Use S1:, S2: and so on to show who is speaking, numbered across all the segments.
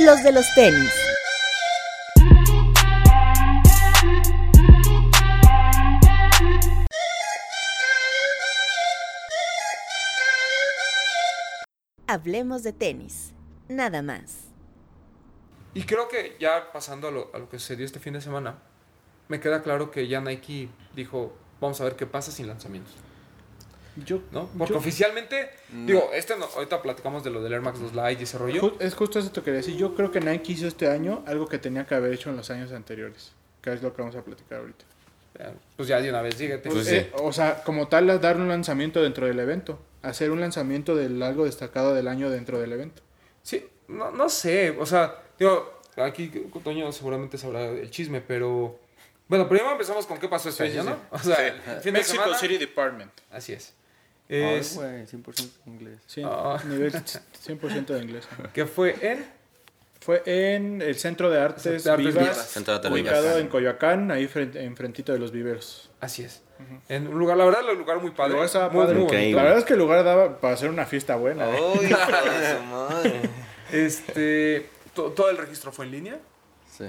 S1: los de los tenis. Hablemos de tenis, nada más.
S2: Y creo que ya pasando a lo, a lo que sucedió este fin de semana, me queda claro que ya Nike dijo, vamos a ver qué pasa sin lanzamientos.
S3: Yo,
S2: ¿No? Porque
S3: yo-
S2: oficialmente, digo, este no- ahorita platicamos de lo del Air Max 2 Lite y ese rollo.
S3: es justo eso que quería decir. Yo creo que Nike hizo este año algo que tenía que haber hecho en los años anteriores. Que es lo que vamos a platicar ahorita.
S2: Pues ya de una vez, síguete.
S4: Pues
S3: Eh, o sea, como tal, dar un lanzamiento dentro del evento. Hacer un lanzamiento del algo destacado del año dentro del evento.
S2: Sí, no, no sé, o sea, digo, aquí Toño seguramente sabrá el chisme, pero... Bueno, primero empezamos con qué pasó este
S3: Sí, sí,
S2: año,
S3: sí.
S2: ¿no? O sea, el fin de
S3: Mexico
S2: semana-
S3: City Department.
S2: Así es. Es-
S4: güey, 100% inglés.
S3: Sí,
S2: Ah.
S3: nivel 100% de inglés.
S2: que fue en...
S3: Fue en el Centro de Artes,
S2: Artes
S3: Vivas,
S2: Vivas.
S4: Centro de
S3: ubicado en Coyoacán, ahí frente, enfrentito de los viveros.
S2: Así es. En un lugar, la verdad, el lugar muy padre.
S3: lugar estaba
S2: muy,
S3: padre.
S2: bonito.
S3: La verdad es que el lugar daba para hacer una fiesta buena. ¿eh?
S4: ¡Ay, hija de su madre!
S2: Este, to- todo el registro fue en línea.
S4: Sí.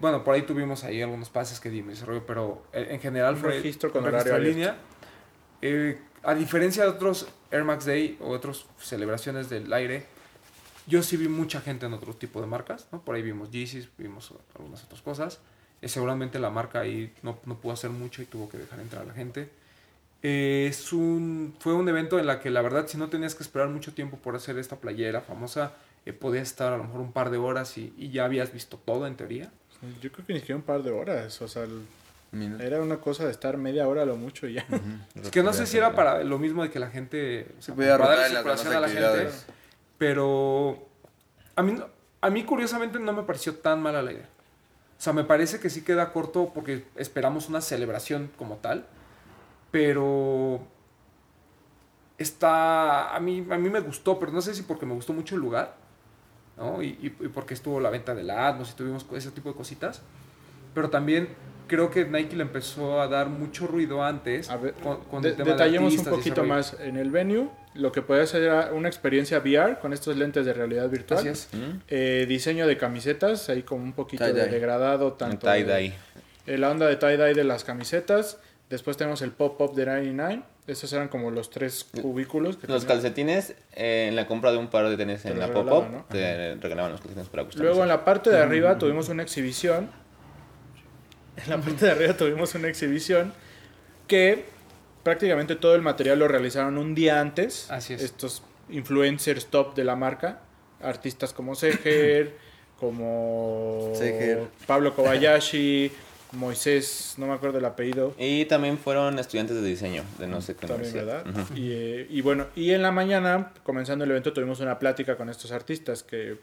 S2: Bueno, por ahí tuvimos ahí algunos pases que dimos ese rollo, pero eh, en general fue
S3: registro con horario
S2: en línea. Eh, a diferencia de otros Air Max Day o otras celebraciones del aire, yo sí vi mucha gente en otro tipo de marcas, ¿no? Por ahí vimos Yeezys, vimos algunas otras cosas. Eh, seguramente la marca ahí no, no pudo hacer mucho y tuvo que dejar entrar a la gente. Eh, es un, fue un evento en la que la verdad si no tenías que esperar mucho tiempo por hacer esta playera famosa, eh, podías estar a lo mejor un par de horas y, y ya habías visto todo en teoría.
S3: Yo creo que ni siquiera un par de horas. O sea, el-
S4: Mira.
S3: era una cosa de estar media hora a lo mucho y ya.
S2: Es que no sé si era para lo mismo de que la gente... o sea,
S4: podía las
S2: circulación a la gente, pero a mí, a mí curiosamente no me pareció tan mala la idea. O sea, me parece que sí queda corto porque esperamos una celebración como tal, pero está... A mí, a mí me gustó, pero no sé si porque me gustó mucho el lugar, ¿no? Y, y- y porque estuvo la venta del Atmos y tuvimos ese tipo de cositas. Pero también creo que Nike le empezó a dar mucho ruido antes
S3: A ver,
S2: con, con
S3: de-
S2: el tema de
S3: detallemos un
S2: y ese
S3: poquito más. En el venue, lo que podía ser era una experiencia VR con estos lentes de realidad virtual.
S2: Así es.
S4: ¿Mm?
S3: Eh, diseño de camisetas, ahí como un poquito de degradado, tanto de-
S4: Tie-dye.
S3: eh, la onda de tie-dye de las camisetas. Después tenemos el pop-up de 99. Estos eran como los tres cubículos. Que
S4: Los
S3: tenían.
S4: calcetines, eh, en la compra de un par de tenis
S3: Te
S4: en la pop-up,
S3: ¿no?
S4: te regalaban los calcetines para customizar.
S3: Luego en la parte de arriba tuvimos una exhibición. En la parte de arriba tuvimos una exhibición que prácticamente todo el material lo realizaron un día antes.
S2: Así es.
S3: Estos influencers top de la marca. Artistas como Seger, como
S4: Seger.
S3: Pablo Kobayashi, Moisés, no me acuerdo el apellido.
S4: Y también fueron estudiantes de diseño de no sé qué
S3: También. ¿verdad? Y, eh, y bueno, y en la mañana, comenzando el evento, tuvimos una plática con estos artistas que,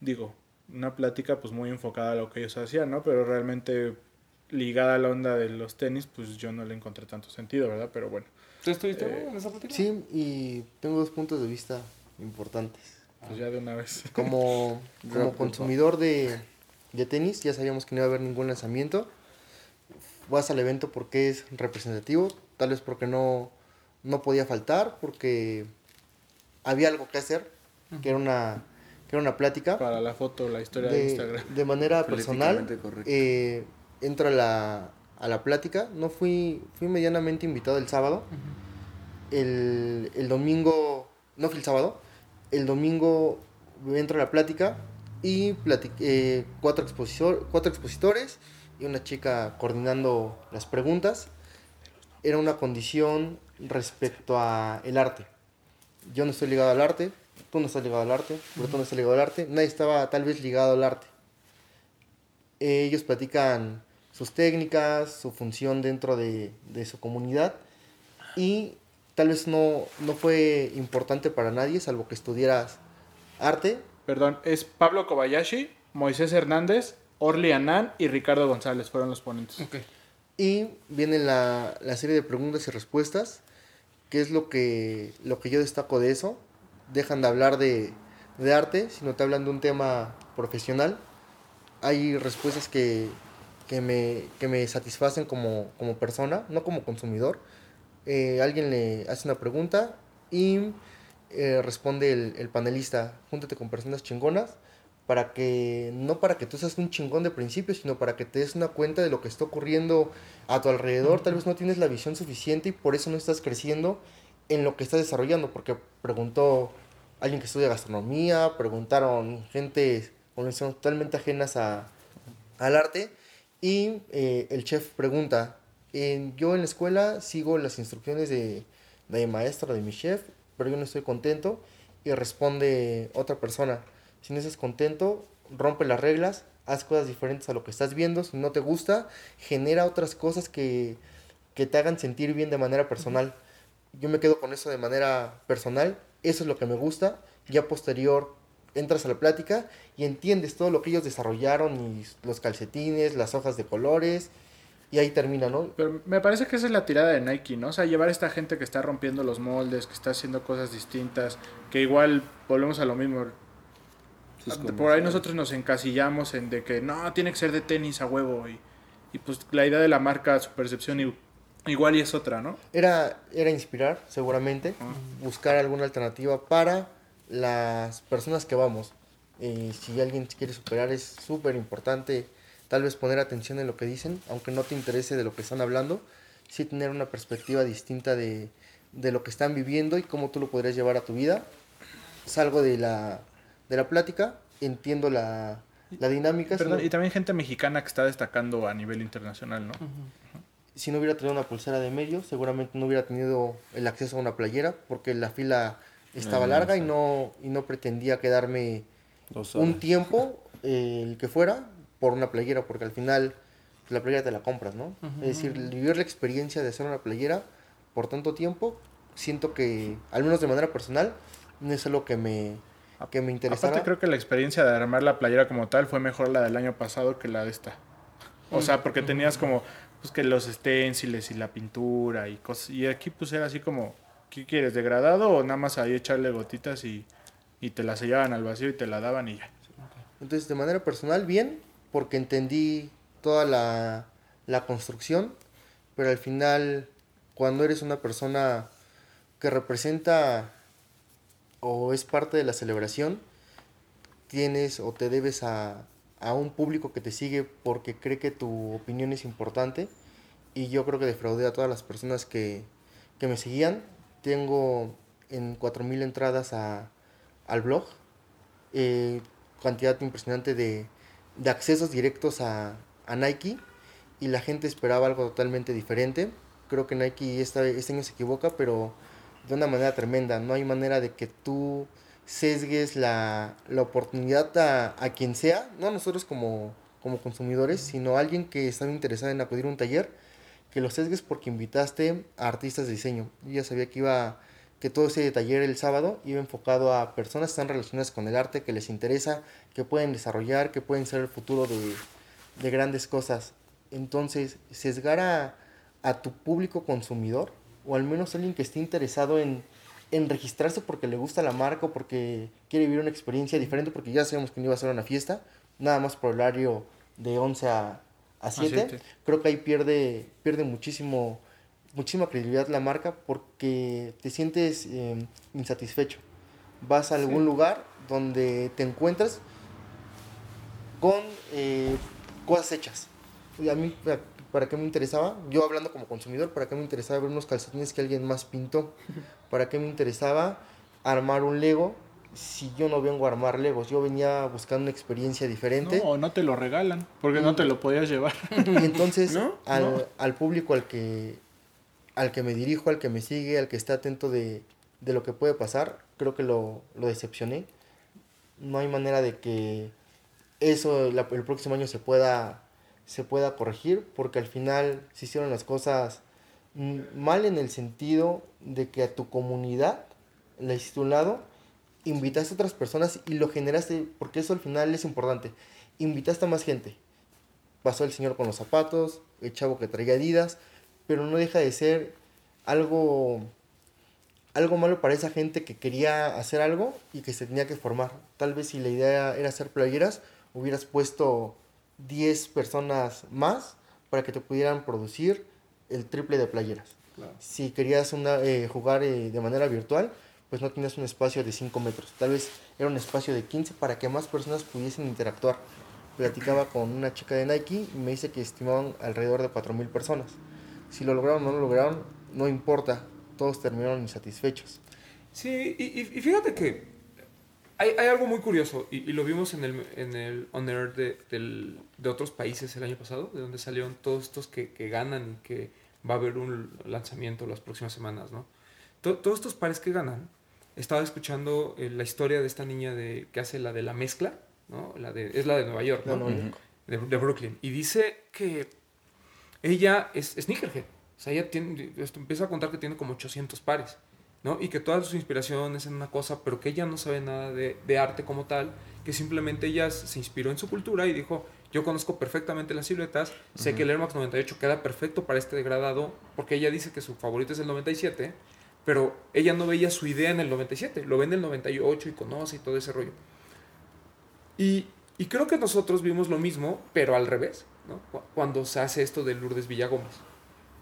S3: digo, una plática pues muy enfocada a lo que ellos hacían, ¿no? Pero realmente ligada a la onda de los tenis, pues yo no le encontré tanto sentido, ¿verdad? Pero bueno.
S2: ¿Tú estuviste
S3: Eh,
S2: en esa plática?
S5: Sí, y tengo dos puntos de vista importantes.
S3: Pues ya de una vez.
S5: Como, como consumidor de, de tenis, ya sabíamos que no iba a haber ningún lanzamiento. Vas al evento porque es representativo, tal vez porque no, no podía faltar, porque había algo que hacer, que era una, que era una plática.
S3: Para la foto, la historia de,
S5: de,
S3: Instagram.
S5: de manera personal, eh, entro a la, a la plática. No fui, fui medianamente invitado el sábado. el, el domingo, no fui el sábado, el domingo entro a la plática y platic- eh, cuatro, expositor, cuatro expositores y una chica coordinando las preguntas. Era una condición respecto a el arte. Yo no estoy ligado al arte, tú no estás ligado al arte, pero tú no estás ligado al arte, nadie estaba tal vez ligado al arte. Ellos platican sus técnicas, su función dentro de, de su comunidad y tal vez no, no fue importante para nadie, salvo que estudiaras arte.
S3: Perdón, es Pablo Kobayashi, Moisés Hernández, Orly Anán y Ricardo González fueron los ponentes.
S2: Ok.
S5: Y viene la, la serie de preguntas y respuestas, que es lo que, lo que yo destaco de eso. Dejan de hablar de, de arte, sino te hablan de un tema profesional. Hay respuestas que, que, me, que me satisfacen como, como persona, no como consumidor. Eh, alguien le hace una pregunta y eh, responde el, el panelista, júntate con personas chingonas para que, no para que tú seas un chingón de principio, sino para que te des una cuenta de lo que está ocurriendo a tu alrededor. Tal vez no tienes la visión suficiente y por eso no estás creciendo en lo que estás desarrollando, porque preguntó alguien que estudia gastronomía, preguntaron gente con totalmente ajenas a, al arte y eh, el chef pregunta, en- yo en la escuela sigo las instrucciones de, de mi maestro, de mi chef, pero yo no estoy contento y responde otra persona, si no estás contento, rompe las reglas, haz cosas diferentes a lo que estás viendo, si no te gusta, genera otras cosas que te hagan sentir bien de manera personal. Yo me quedo con eso de manera personal, eso es lo que me gusta, ya posterior entras a la plática y entiendes todo lo que ellos desarrollaron y los calcetines, las hojas de colores y ahí termina, ¿no?
S3: Pero me parece que esa es la tirada de Nike, ¿no? O sea, llevar a esta gente que está rompiendo los moldes, que está haciendo cosas distintas, que igual volvemos a lo mismo. Por ahí nosotros nos encasillamos en de que no, tiene que ser de tenis a huevo y, y pues la idea de la marca, su percepción i- igual y es otra, ¿no?
S5: Era, era inspirar, seguramente, buscar alguna alternativa para las personas que vamos. Eh, si alguien quiere superar, es súper importante tal vez poner atención en lo que dicen, aunque no te interese de lo que están hablando, sí tener una perspectiva distinta de, de lo que están viviendo y cómo tú lo podrías llevar a tu vida. Salgo de la, de la plática, entiendo la, la dinámica.
S3: Perdón, y también gente mexicana que está destacando a nivel internacional, ¿no?
S5: Si no hubiera tenido una pulsera de medio, seguramente no hubiera tenido el acceso a una playera, porque la fila estaba
S4: Ah,
S5: larga y no, y no pretendía quedarme un tiempo, eh, el que fuera, por una playera, porque al final pues, la playera te la compras, ¿no? Es decir, vivir la experiencia de hacer una playera por tanto tiempo, siento que, al menos de manera personal, no es algo que me, que me interesara.
S3: Aparte creo que la experiencia de armar la playera como tal fue mejor la del año pasado que la de esta. O sea, porque tenías como pues que los stenciles y la pintura y cosas. Y aquí pues era así como, ¿qué quieres? ¿Degradado o nada más ahí echarle gotitas y, y te la sellaban al vacío y te la daban y ya?
S5: Entonces, de manera personal, bien, porque entendí toda la, la construcción, pero al final, cuando eres una persona que representa o es parte de la celebración, tienes o te debes a, a un público que te sigue porque cree que tu opinión es importante y yo creo que defraudé a todas las personas que, que me seguían. Tengo en 4.000 entradas a, al blog, eh, cantidad impresionante de, de accesos directos a, a Nike y la gente esperaba algo totalmente diferente. Creo que Nike esta, este año se equivoca, pero de una manera tremenda. No hay manera de que tú sesgues la, la oportunidad a, a quien sea, no a nosotros como, como consumidores, sino a alguien que está interesado en acudir a un taller, que lo sesgues porque invitaste a artistas de diseño. Yo ya sabía que iba que todo ese taller el sábado iba enfocado a personas que están relacionadas con el arte, que les interesa, que pueden desarrollar, que pueden ser el futuro de, de grandes cosas. Entonces, sesgar a, a tu público consumidor, o al menos alguien que esté interesado en, en registrarse porque le gusta la marca o porque quiere vivir una experiencia diferente, porque ya sabemos que no iba a ser una fiesta, nada más por horario de 11 a, a 7.
S3: siete.
S5: Creo que ahí pierde, pierde muchísimo, muchísima credibilidad la marca porque te sientes eh, insatisfecho. Vas a algún lugar donde te encuentras con eh, cosas hechas. Y a mí, ¿para- ¿para qué me interesaba? Yo hablando como consumidor, ¿para qué me interesaba ver unos calcetines que alguien más pintó? ¿Para qué me interesaba armar un Lego si yo no vengo a armar Legos? Yo venía buscando una experiencia diferente.
S3: No, o no te lo regalan, porque no te lo podías llevar.
S5: Y entonces
S2: ¿No?
S5: Al,
S2: No.
S5: al público al que, al que me dirijo, al que me sigue, al que está atento de, de lo que puede pasar, creo que lo, lo decepcioné. No hay manera de que eso la- el próximo año se pueda, se pueda corregir, porque al final se hicieron las cosas mal en el sentido de que a tu comunidad le hiciste un lado, invitaste a otras personas y lo generaste, porque eso al final es importante. Invitaste a más gente, pasó el señor con los zapatos, el chavo que traía Adidas, pero no deja de ser algo algo malo para esa gente que quería hacer algo y que se tenía que formar. Tal vez si la idea era hacer playeras, hubieras puesto 10 personas más para que te pudieran producir el triple de playeras. Si querías una, eh, jugar eh, de manera virtual, pues no tienes un espacio de 5 metros. Tal vez era un espacio de 15 para que más personas pudiesen interactuar. Platicaba con una chica de Nike y me dice que estimaban alrededor de 4.000 personas. Si lo lograron o no lo lograron, no importa. Todos terminaron insatisfechos.
S2: Sí, y, y- y fíjate que hay, hay algo muy curioso, y, y lo vimos en el, en el On Air de, del- de otros países el año pasado, de donde salieron todos estos que, que ganan y que va a haber un lanzamiento las próximas semanas, ¿no? To- todos estos pares que ganan, estaba escuchando eh, la historia de esta niña de, que hace la de la mezcla, ¿no? La de, es la de Nueva York, ¿no?
S5: No, no, no.
S2: de, de Brooklyn. Y dice que ella es sneakerhead. O sea, ella tiene, esto empieza a contar que tiene como 800 pares, ¿no? Y que toda su inspiración es en una cosa, pero que ella no sabe nada de, de arte como tal, que simplemente ella se inspiró en su cultura y dijo, yo conozco perfectamente las siluetas, sé que el Air Max 98 queda perfecto para este degradado, porque ella dice que su favorito es el 97, pero ella no veía su idea en el 97, lo ve en el 98 y conoce y todo ese rollo. Y, y creo que nosotros vimos lo mismo, pero al revés, Cuando se hace esto de Lourdes Villagómez.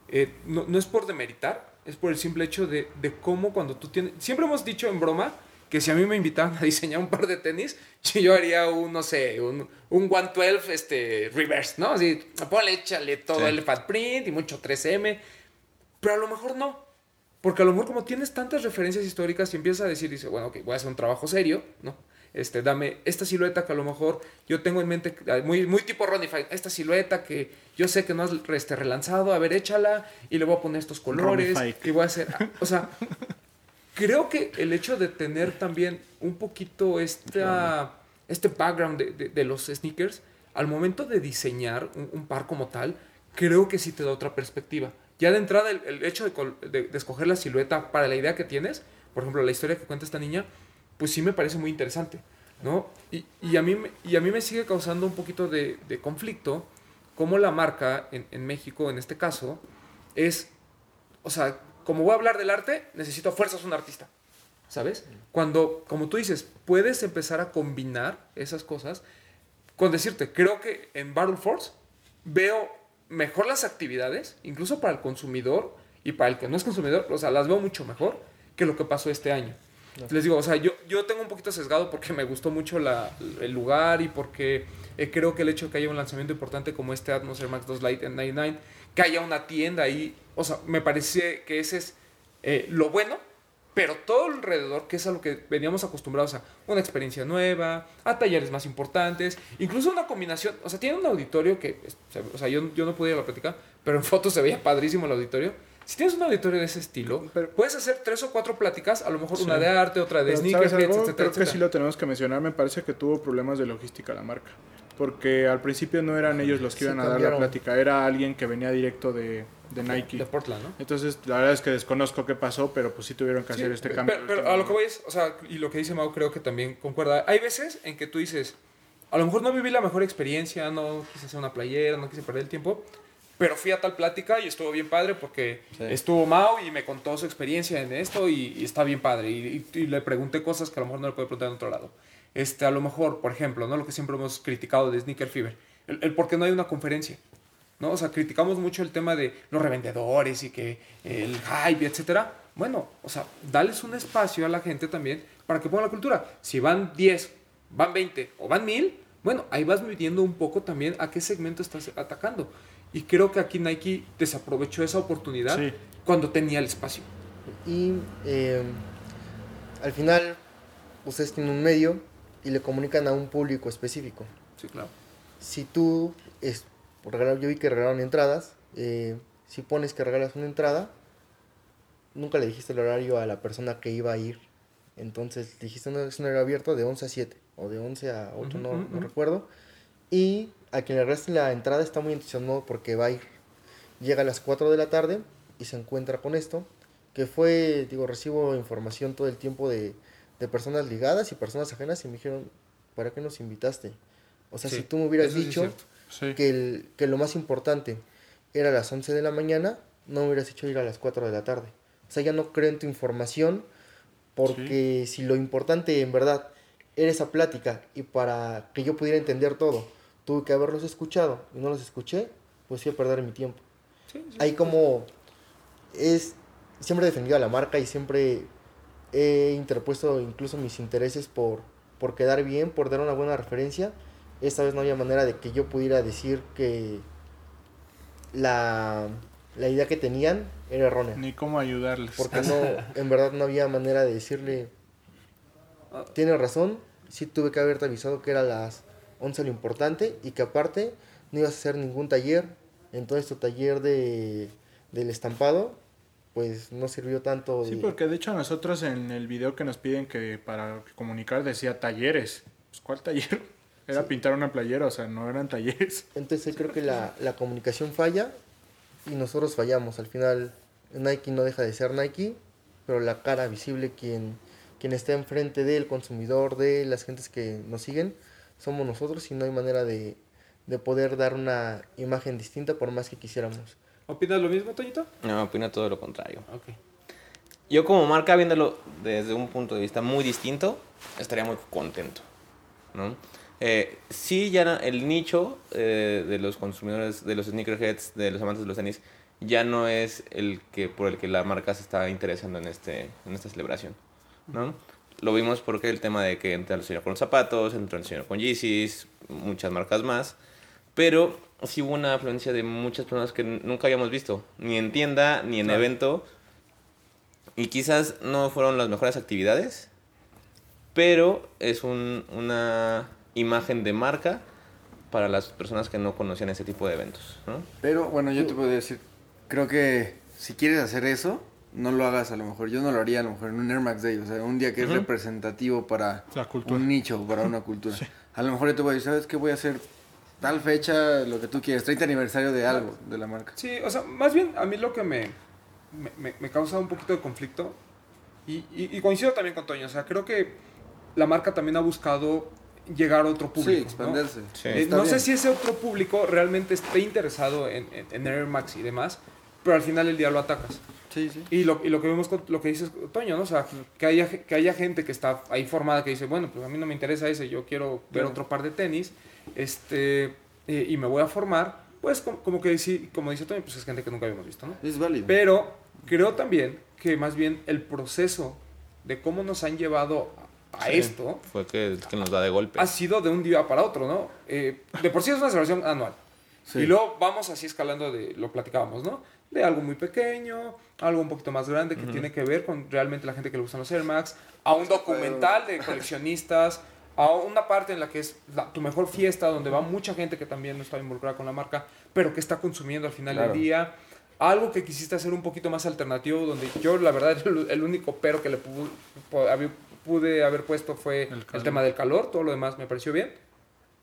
S2: Eh, no, no es por demeritar, es por el simple hecho de, de cómo cuando tú tienes... Siempre hemos dicho en broma que si a mí me invitaban a diseñar un par de tenis, yo haría un, no sé, un, un 112 este, reverse, ¿no? Así, ponle, échale todo
S4: Sí.
S2: el fat print y mucho 3M, pero a lo mejor no. Porque a lo mejor como tienes tantas referencias históricas y empiezas a decir, dice, bueno, ok, voy a hacer un trabajo serio, ¿no? Este, dame esta silueta que a lo mejor yo tengo en mente, muy, muy tipo Ronnie esta silueta que yo sé que no has este, relanzado, a ver, échala y le voy a poner estos colores y voy a hacer, o sea, creo que el hecho de tener también un poquito esta, este background de, de- de los sneakers, al momento de diseñar un, un par como tal, creo que sí te da otra perspectiva. Ya de entrada, el, el hecho de, de- de escoger la silueta para la idea que tienes, por ejemplo, la historia que cuenta esta niña, pues sí me parece muy interesante, ¿no? Y, y a, mí, me- y a mí me sigue causando un poquito de, de conflicto cómo la marca, en, en México en este caso, es, o sea, como voy a hablar del arte, necesito a fuerzas un artista, ¿sabes? Cuando, como tú dices, puedes empezar a combinar esas cosas, con decirte, creo que en Battle Force veo mejor las actividades, incluso para el consumidor y para el que no es consumidor, o sea, las veo mucho mejor que lo que pasó este año. Les digo, o sea, yo, yo tengo un poquito sesgado porque me gustó mucho la- el lugar y porque eh, creo que el hecho de que haya un lanzamiento importante como este Atmos Air Max 2 Lite en 99, que haya una tienda ahí, o sea, me parece que ese es eh, lo bueno, pero todo alrededor, que es a lo que veníamos acostumbrados a una experiencia nueva, a talleres más importantes, incluso una combinación, o sea, tiene un auditorio que, o sea, yo, yo no pude ir a la plática, pero en fotos se veía padrísimo el auditorio. Si tienes un auditorio de ese estilo,
S3: Pero-
S2: puedes hacer tres o cuatro pláticas, a lo mejor
S3: Sí.
S2: una de arte, otra de
S3: Pero, ¿sabes
S2: sneakerheads,
S3: algo?
S2: etcétera,
S3: Creo que sí lo tenemos que mencionar. Me parece que tuvo problemas de logística la marca. Porque al principio no eran ellos los que
S5: Sí,
S3: iban a dar la plática, era alguien que venía directo de, de Nike.
S2: De Portland, ¿no?
S3: Entonces, la verdad es que desconozco qué pasó, pero pues sí tuvieron que
S2: Sí,
S3: hacer este cambio.
S2: Pero, pero a lo que voy es, o sea, y lo que dice Mau creo que también concuerda. Hay veces en que tú dices, a lo mejor no viví la mejor experiencia, no quise hacer una playera, no quise perder el tiempo, pero fui a tal plática y estuvo bien padre porque
S4: Sí.
S2: estuvo Mau y me contó su experiencia en esto y, y está bien padre. Y, y- y le pregunté cosas que a lo mejor no le puedo preguntar en otro lado. Este, a lo mejor, por ejemplo, ¿no? lo que siempre hemos criticado de Sneaker Fever, el, el por qué no hay una conferencia. ¿no? O sea, criticamos mucho el tema de los revendedores y que el hype, etcétera. Bueno, o sea, dales un espacio a la gente también para que ponga la cultura. Si van 10, van 20 o van 1000, bueno, ahí vas midiendo un poco también a qué segmento estás atacando. Y creo que aquí Nike desaprovechó esa oportunidad
S3: Sí.
S2: cuando tenía el espacio.
S5: Y eh, al final, ustedes tienen un medio y le comunican a un público específico.
S2: Sí, claro.
S5: Si tú, es, yo vi que regalaron entradas, eh, si pones que regalas una entrada, nunca le dijiste el horario a la persona que iba a ir. Entonces dijiste, no, es un horario abierto de 11 a 7 o de 11 a 8,
S2: Ujú,
S5: no,
S2: ujú,
S5: no
S2: ujú.
S5: recuerdo. Y a quien le reste la entrada está muy entusiasmado porque va a ir. Llega a las 4 de la tarde y se encuentra con esto, que fue, digo, recibo información todo el tiempo de, de personas ligadas y personas ajenas y me dijeron, ¿para qué nos invitaste? O sea,
S2: Sí,
S5: si tú me hubieras dicho.
S3: Sí.
S5: que, el, que lo más importante era a las 11 de la mañana, no me hubieras hecho ir a las 4 de la tarde. O sea, ya no creo en tu información porque si lo importante en verdad era esa plática y para que yo pudiera entender todo, tuve que haberlos escuchado y no los escuché, pues iba a perder mi tiempo. Ahí como es, siempre he defendido a la marca y siempre he interpuesto incluso mis intereses por, por quedar bien, por dar una buena referencia. Esta vez no había manera de que yo pudiera decir que la, la idea que tenían era errónea.
S3: Ni cómo ayudarles.
S5: Porque no, en verdad no había manera de decirle, tiene razón, sí tuve que haberte avisado que era las 11 lo importante y que aparte no ibas a hacer ningún taller, entonces tu taller de, del estampado pues no sirvió tanto.
S3: Sí,
S5: de-
S3: porque de hecho nosotros en el video que nos piden que para comunicar decía talleres. Pues, ¿Cuál taller? Era pintar una playera, o sea, no eran talleres.
S5: Entonces creo que la, la comunicación falla y nosotros fallamos. Al final Nike no deja de ser Nike, pero la cara visible quien, quien está enfrente del consumidor, de las gentes que nos siguen, somos nosotros y no hay manera de, de poder dar una imagen distinta por más que quisiéramos.
S2: ¿Opinas lo mismo, Toñito?
S4: No, opino todo lo contrario.
S2: Ok.
S4: Yo como marca, viéndolo desde un punto de vista muy distinto, estaría muy contento, ¿no? Eh, sí, ya el nicho eh, de los consumidores, de los sneakerheads, de los amantes de los tenis, ya no es el que por el que la marca se está interesando en, este, en esta celebración, ¿no? Lo vimos porque el tema de que entra el señor con los zapatos, entró el señor con Yeezys, muchas marcas más, pero sí hubo una afluencia de muchas personas que nunca habíamos visto, ni en tienda, ni en
S2: Claro.
S4: evento, y quizás no fueron las mejores actividades, pero es un- una imagen de marca para las personas que no conocían ese tipo de eventos. ¿no?
S6: Pero bueno, yo te puedo decir, creo que si quieres hacer eso, no lo hagas a lo mejor. Yo no lo haría a lo mejor en un Air Max Day, o sea, un día que es
S4: Ujú.
S6: representativo para
S3: La cultura.
S6: un nicho, para una cultura. A lo mejor yo te voy a decir, ¿sabes qué? Voy a hacer tal fecha, lo que tú quieras, 30 aniversario de algo, de la marca.
S2: Sí, o sea, más bien a mí lo que me, me, me- causa un poquito de conflicto, y, y- y coincido también con Toño, o sea, creo que la marca también ha buscado llegar a otro público.
S6: Sí,
S2: ¿no?
S6: expandirse.
S4: Sí.
S2: Eh, no sé si ese otro público realmente esté interesado en, en, en Air Max y demás, pero al final del día lo atacas.
S6: Sí, sí.
S2: Y lo, y lo que vemos con lo que dices, Toño, ¿no? O sea, que haya, que haya gente que está ahí formada que dice, bueno, pues a mí no me interesa ese, yo quiero ver otro par de tenis, este, eh, y me voy a formar, pues como, como que dice, como dice Toño, pues es gente que nunca habíamos visto, ¿no?
S6: Es válido.
S2: Pero creo también que más bien el proceso de cómo nos han llevado a
S4: Sí.
S2: esto
S4: Fue que, que nos da de golpe.
S2: ha sido de un día para otro, ¿no? Eh, de por sí es una celebración anual.
S6: Sí.
S2: Y luego vamos así escalando de, lo platicábamos, ¿no? De algo muy pequeño, algo un poquito más grande que tiene que ver con realmente la gente que le gustan los Air Max, a un documental de coleccionistas, a una parte en la que es la- tu mejor fiesta, donde va mucha gente que también no está involucrada con la marca, pero que está consumiendo al final
S6: Claro.
S2: del día. Algo que quisiste hacer un poquito más alternativo, donde yo la verdad el, el único pero que le pude haber puesto fue
S3: El
S2: tema del calor, todo lo demás me pareció bien.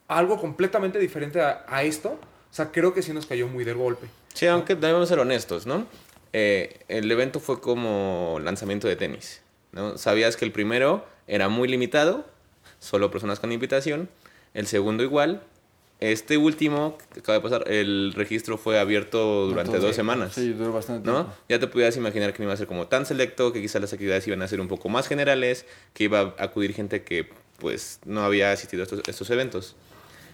S2: Algo completamente diferente a, a esto, o sea, creo que sí nos cayó muy de golpe.
S4: Sí, aunque debemos ser honestos, ¿no? Eh, el evento fue como lanzamiento de tenis, ¿no? Sabías que el primero era muy limitado, solo personas con invitación, el segundo igual, este último, que acaba de pasar, el registro fue abierto durante
S6: Entonces,
S4: dos semanas.
S6: Sí, duró bastante
S4: ¿no?
S6: tiempo.
S4: Ya te podías imaginar que no iba a ser como tan selecto, que quizás las actividades iban a ser un poco más generales, que iba a acudir gente que pues no había asistido a estos, estos eventos.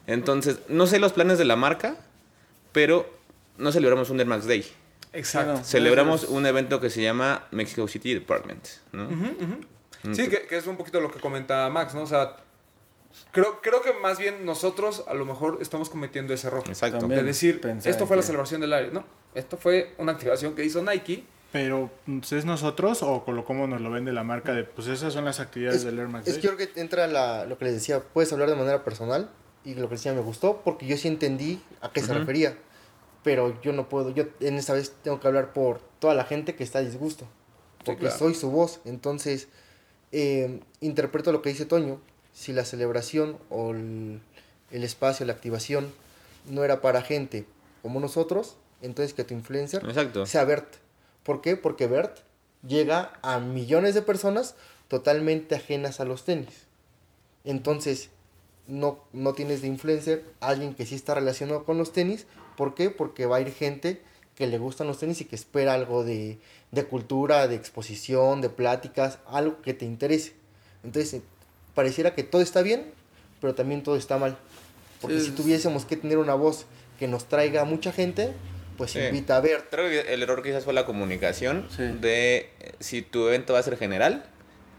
S4: Entonces, no sé los planes de la marca, pero no celebramos un Air Max Day.
S2: Exacto.
S4: Celebramos un evento que se llama Mexico City Department, ¿no?
S2: Sí, que, que es un poquito lo que comenta Max, ¿no? O sea, creo, creo que más bien nosotros a lo mejor estamos cometiendo ese error.
S4: Exacto.
S6: También.
S2: De decir, esto fue la
S6: que-
S2: celebración del aire. No, esto fue una activación que hizo Nike.
S3: Pero, pues, ¿es nosotros o con lo cómo nos lo vende la marca de, pues esas son las actividades
S5: Es,
S3: del Air Max
S5: es
S3: Day?
S5: que yo creo que entra la, lo que les decía, puedes hablar de manera personal y lo que decía me gustó porque yo sí entendí a qué se
S4: Ujú.
S5: refería, pero yo no puedo, yo en esta vez tengo que hablar por toda la gente que está a disgusto, porque
S2: claro.
S5: soy su voz, entonces eh, interpreto lo que dice Toño, si la celebración o el, el espacio, la activación no era para gente como nosotros, entonces que tu influencer
S4: Exacto.
S5: sea Bert. ¿Por qué? Porque Bert llega a millones de personas totalmente ajenas a los tenis. Entonces, no, no tienes de influencer a alguien que sí está relacionado con los tenis. ¿Por qué? Porque va a ir gente que le gustan los tenis y que espera algo de, de cultura, de exposición, de pláticas, algo que te interese. Entonces, pareciera que todo está bien, pero también todo está mal. Porque
S6: Sí,
S5: si tuviésemos que tener una voz que nos traiga a mucha gente, pues
S4: Sí.
S5: invita a Bert.
S4: Creo que el error quizás fue la comunicación
S6: Sí.
S4: de eh, si tu evento va a ser general,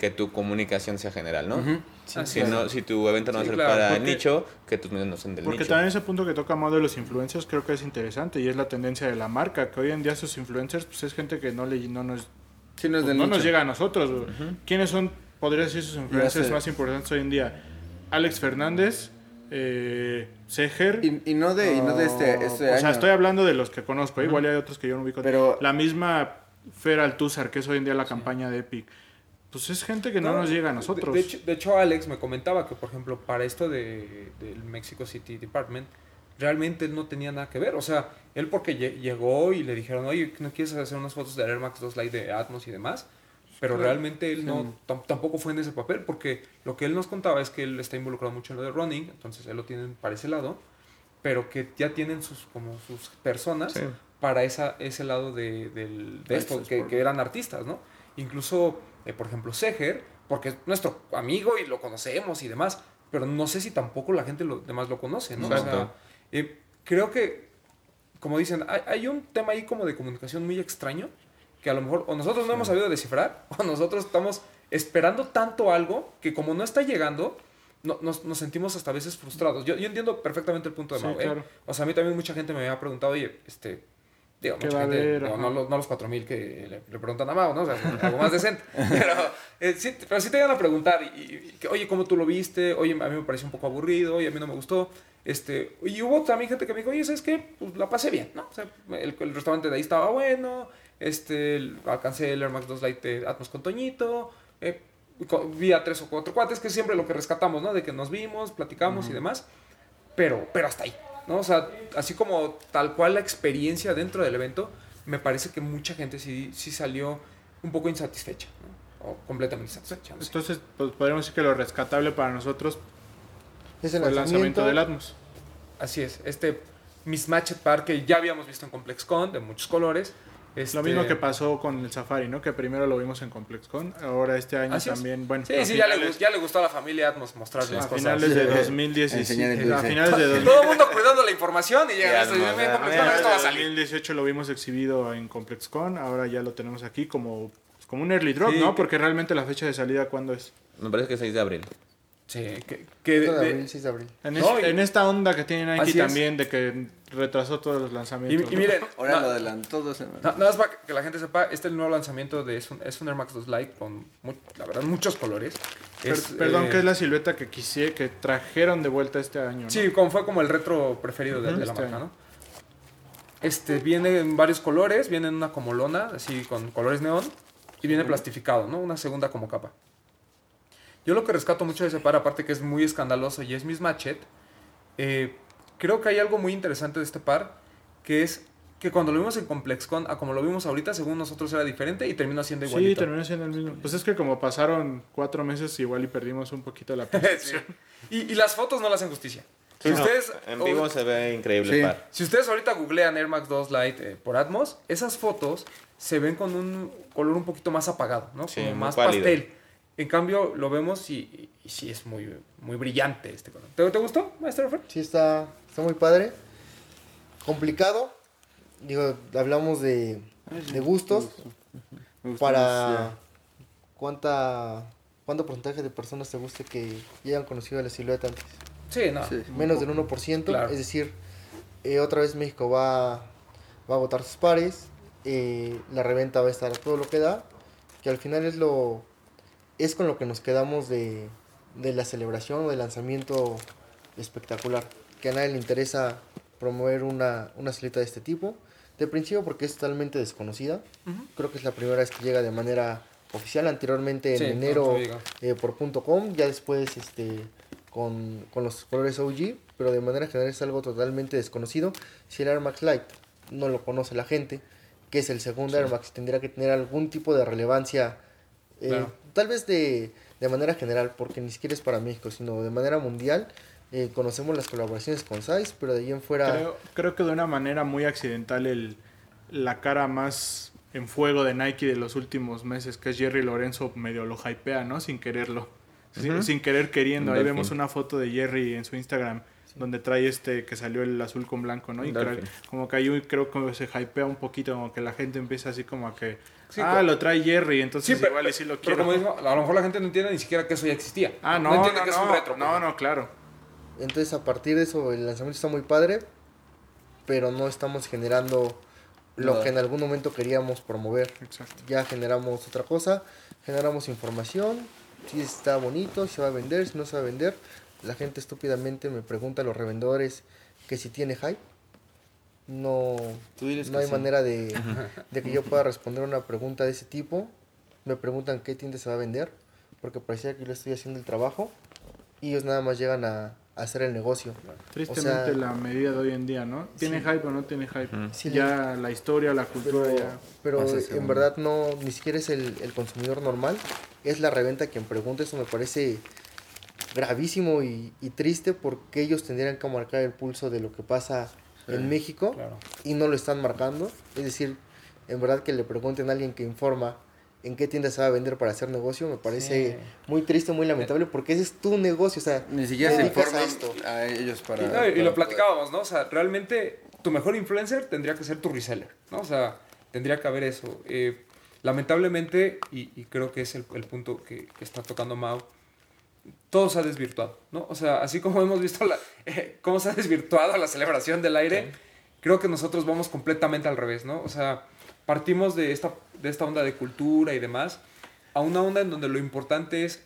S4: que tu comunicación sea general, ¿no? Si, no si tu evento no va a
S2: Sí,
S4: ser
S2: claro,
S4: para el
S2: porque-
S4: nicho, que tus medios no sean del
S3: Porque
S4: nicho.
S3: también ese punto que toca Mau de los influencers creo que es interesante y es la tendencia de la marca, que hoy en día sus influencers pues es gente que no, le, no nos
S6: Sí, no
S3: pues, nos llega a nosotros. ¿Quiénes son, podría decir, sus influencers más importantes hoy en día? Alex Fernández, eh, Seger.
S6: Y, y no de, y no de este, este
S3: o
S6: año.
S3: sea, estoy hablando de los que conozco. Igual hay otros que yo no ubico.
S6: Pero-
S3: La misma Fer Altúzar, que es hoy en día la campaña de Epic. Pues es gente que no, nos llega a
S2: de-
S3: nosotros.
S2: De, hecho, de hecho, Alex me comentaba que, por ejemplo, para esto de, del Mexico City Department, realmente él no tenía nada que ver. O sea, él porque lle- llegó y le dijeron, oye, ¿no quieres hacer unas fotos del Air Max 2 Lite de Atmos y demás? Pero realmente él no tam- tampoco fue en ese papel, porque lo que él nos contaba es que él está involucrado mucho en lo de running, entonces él lo tienen para ese lado, pero que ya tienen sus como sus personas
S4: Sí.
S2: para esa, ese lado de, del, de esto, que, que eran artistas, ¿no? Incluso, eh, por ejemplo, Seger, porque es nuestro amigo y lo conocemos y demás, pero no sé si tampoco la gente lo demás lo conoce, ¿no? O sea, eh, creo que, como dicen, hay, hay un tema ahí como de comunicación muy extraño, que a lo mejor o nosotros no hemos sabido descifrar, o nosotros estamos esperando tanto algo que como no está llegando, no- nos, nos sentimos hasta a veces frustrados. Yo, yo entiendo perfectamente el punto de
S3: Sí,
S2: Mau, ¿eh?
S3: claro.
S2: O sea, a mí también mucha gente me había preguntado, oye, este... Digo,
S3: ¿Qué
S2: mucha gente, no, no, los- no los 4000 que le, le preguntan a Mau, ¿no? O sea, algo más decente. Pero, eh, sí, pero sí te llegan a preguntar, y, que, oye, ¿cómo tú lo viste? Oye, a mí me pareció un poco aburrido, oye, a mí no me gustó. Este, y hubo también gente que me dijo, oye, ¿sabes qué? Pues la pasé bien, ¿no? O sea, el, el restaurante de ahí estaba bueno, este, alcancé el Air Max 2 Lite de Atmos con Toñito, eh, vi a tres o cuatro cuates, que es siempre lo que rescatamos, ¿no? De que nos vimos, platicamos y demás, pero, pero hasta ahí, ¿no? O sea, así como tal cual la experiencia dentro del evento, me parece que mucha gente sí, sí salió un poco insatisfecha, ¿no? O completamente insatisfecha. no sé.
S3: Entonces, pues podríamos decir que lo rescatable para nosotros
S5: Es
S3: fue
S5: el
S3: lanzamiento
S5: lanzamiento.
S3: del Atmos.
S2: Así es, este Mismatched Park que ya habíamos visto en ComplexCon, de muchos colores. Este,
S3: Lo mismo que pasó con el Safari, ¿no? Que primero lo vimos en ComplexCon, ahora este año
S2: Así es.
S3: también, bueno.
S2: Sí, sí, ya le,
S3: finales-
S2: ya le gustó a la familia Atmos mostrar las
S3: a
S2: cosas.
S3: finales de
S6: Sí.
S3: 2017.
S6: Enseñar el
S3: A finales de
S2: Todo el mundo cuidando la información y
S4: Ya,
S2: llega esto y
S4: no,
S2: dice,
S4: ya,
S2: "Ven, ComplexCon,
S3: finales
S2: va a salir.
S3: 2018 lo vimos exhibido en ComplexCon, ahora ya lo tenemos aquí como, como un early drop,
S2: Sí.
S3: ¿no? Porque realmente la fecha de salida, ¿cuándo es?
S4: Me parece que es 6 de abril.
S2: Sí, que, que de-
S5: de
S2: de-
S5: abril, 6 de abril.
S3: En,
S2: No,
S3: es-
S2: y-
S3: en esta onda que tiene Nike
S2: Así es.
S3: también, de que retrasó todos los
S2: y,
S3: lanzamientos.
S2: y
S3: ¿no?
S2: miren,
S6: Ahora lo adelantó dos
S2: na-
S6: semanas.
S2: nada más para que la gente sepa, este es el nuevo lanzamiento de es un, es un Air Max 2 Lite con, mu- la verdad, muchos colores.
S3: Per-
S2: Es,
S3: perdón,
S2: eh,
S3: que es la silueta que quise, que trajeron de vuelta este año, ¿no?
S2: Sí, como fue como el retro preferido de, la
S3: Este
S2: marca,
S3: año.
S2: ¿no? Este, viene en varios colores, viene en una como lona, así con colores neón, y viene plastificado, ¿no? Una segunda como capa. Yo lo que rescato mucho de ese par, aparte que es muy escandaloso y es mismatched, eh, creo que hay algo muy interesante de este par, que es que cuando lo vimos en ComplexCon, a como lo vimos ahorita, según nosotros era diferente y terminó siendo
S3: Sí,
S2: igualito.
S3: terminó siendo el mismo. Pues es que como pasaron cuatro meses, igual y perdimos un poquito la
S2: Sí.
S3: percepción.
S2: y, y las fotos no le hacen justicia. Si
S4: No,
S2: ustedes,
S4: en vivo se ve increíble
S6: Sí.
S4: el par.
S2: Si ustedes ahorita googlean Air Max 2 Lite eh, por Atmos, esas fotos se ven con un color un poquito más apagado, ¿no?
S4: Sí,
S2: Como más
S4: pálido.
S2: pastel. En cambio, lo vemos y, sí es muy, muy brillante este color. ¿Te, te gustó, maestro Alfred?
S5: Sí, está, está muy padre. Complicado. Digo, hablamos de, de gustos.
S6: Me
S5: Para cuánta cuánto porcentaje de personas te guste que ya hayan conocido la silueta antes.
S2: Sí, no.
S6: Sí.
S5: Menos del 1%.
S2: Claro.
S5: Es decir, eh, otra vez México va, va a votar sus pares. eh, la reventa va a estar a todo lo que da. Que al final es lo es con lo que nos quedamos de, de la celebración o del lanzamiento espectacular. Que a nadie le interesa promover una, una silueta de este tipo. De principio porque es totalmente desconocida. Creo que es la primera vez que llega de manera oficial. Anteriormente en
S2: Sí,
S5: enero eh, por punto .com, ya después este, con, con los colores OG, pero de manera general es algo totalmente desconocido. Si el Air Max Lite no lo conoce la gente, que es el segundo Air Max, tendría que tener algún tipo de relevancia, eh,
S2: Claro.
S5: Tal vez de, de manera general, porque ni siquiera es para México, sino de manera mundial. Eh, conocemos las colaboraciones con Size, pero de ahí en fuera...
S3: Creo, creo que de una manera muy accidental el, la cara más en fuego de Nike de los últimos meses, que es Jerry Lorenzo, medio lo hypea, ¿no? Sin quererlo. Sin, querer queriendo. Ahí vemos una foto de Jerry en su Instagram donde trae este que salió el azul con blanco, ¿no? Y creo- como que ahí creo que se hypea un poquito, como que la gente empieza así como a que,
S2: Sí,
S3: ah, lo trae Jerry, entonces
S2: Sí, pero,
S3: igual y sí lo
S2: pero
S3: quiero.
S2: como a lo mejor la gente no entiende ni siquiera que eso ya existía.
S3: ah, no, no,
S2: entiende
S3: no,
S2: que es un retro.
S3: no,
S2: pues.
S3: no, claro.
S5: Entonces a partir de eso el lanzamiento está muy padre, pero no estamos generando lo que en algún momento queríamos promover.
S3: Exacto.
S5: Ya generamos otra cosa, generamos información, si está bonito, si se va a vender, si no se va a vender. La gente estúpidamente me pregunta a los revendedores que si tiene hype. No,
S6: Tú diles
S5: no
S6: que
S5: hay
S6: sí.
S5: manera de, de que yo pueda responder una pregunta de ese tipo. Me preguntan qué tienda se va a vender, porque parecía que yo estoy haciendo el trabajo y ellos nada más llegan a, a hacer el negocio.
S3: Tristemente
S5: O sea-
S3: la medida de hoy en día, ¿no? ¿Tiene
S5: Sí.
S3: hype o no tiene hype?
S5: Sí,
S3: ya la historia, la cultura,
S5: Pero,
S3: ya...
S5: pero en verdad no, ni siquiera es el, el consumidor normal, es la reventa quien pregunta, eso me parece gravísimo y, y triste porque ellos tendrían que marcar el pulso de lo que pasa en México
S2: Claro.
S5: y no lo están marcando, es decir, en verdad que le pregunten a alguien que informa en qué tienda se va a vender para hacer negocio, me parece
S2: Sí.
S5: muy triste, muy lamentable porque ese es tu negocio, o sea,
S6: Ni siquiera se informan
S5: a esto.
S6: a ellos para...
S2: Y, no, y
S6: para
S2: lo platicábamos, ¿no? O sea, realmente tu mejor influencer tendría que ser tu reseller, ¿no? O sea, tendría que haber eso. Eh, lamentablemente, y, y creo que es el, el punto que, que está tocando Mau, todo se ha desvirtuado, ¿no? O sea, así como hemos visto la, eh, cómo se ha desvirtuado la celebración del aire, creo que nosotros vamos completamente al revés, ¿no? O sea, partimos de esta, de esta onda de cultura y demás a una onda en donde lo importante es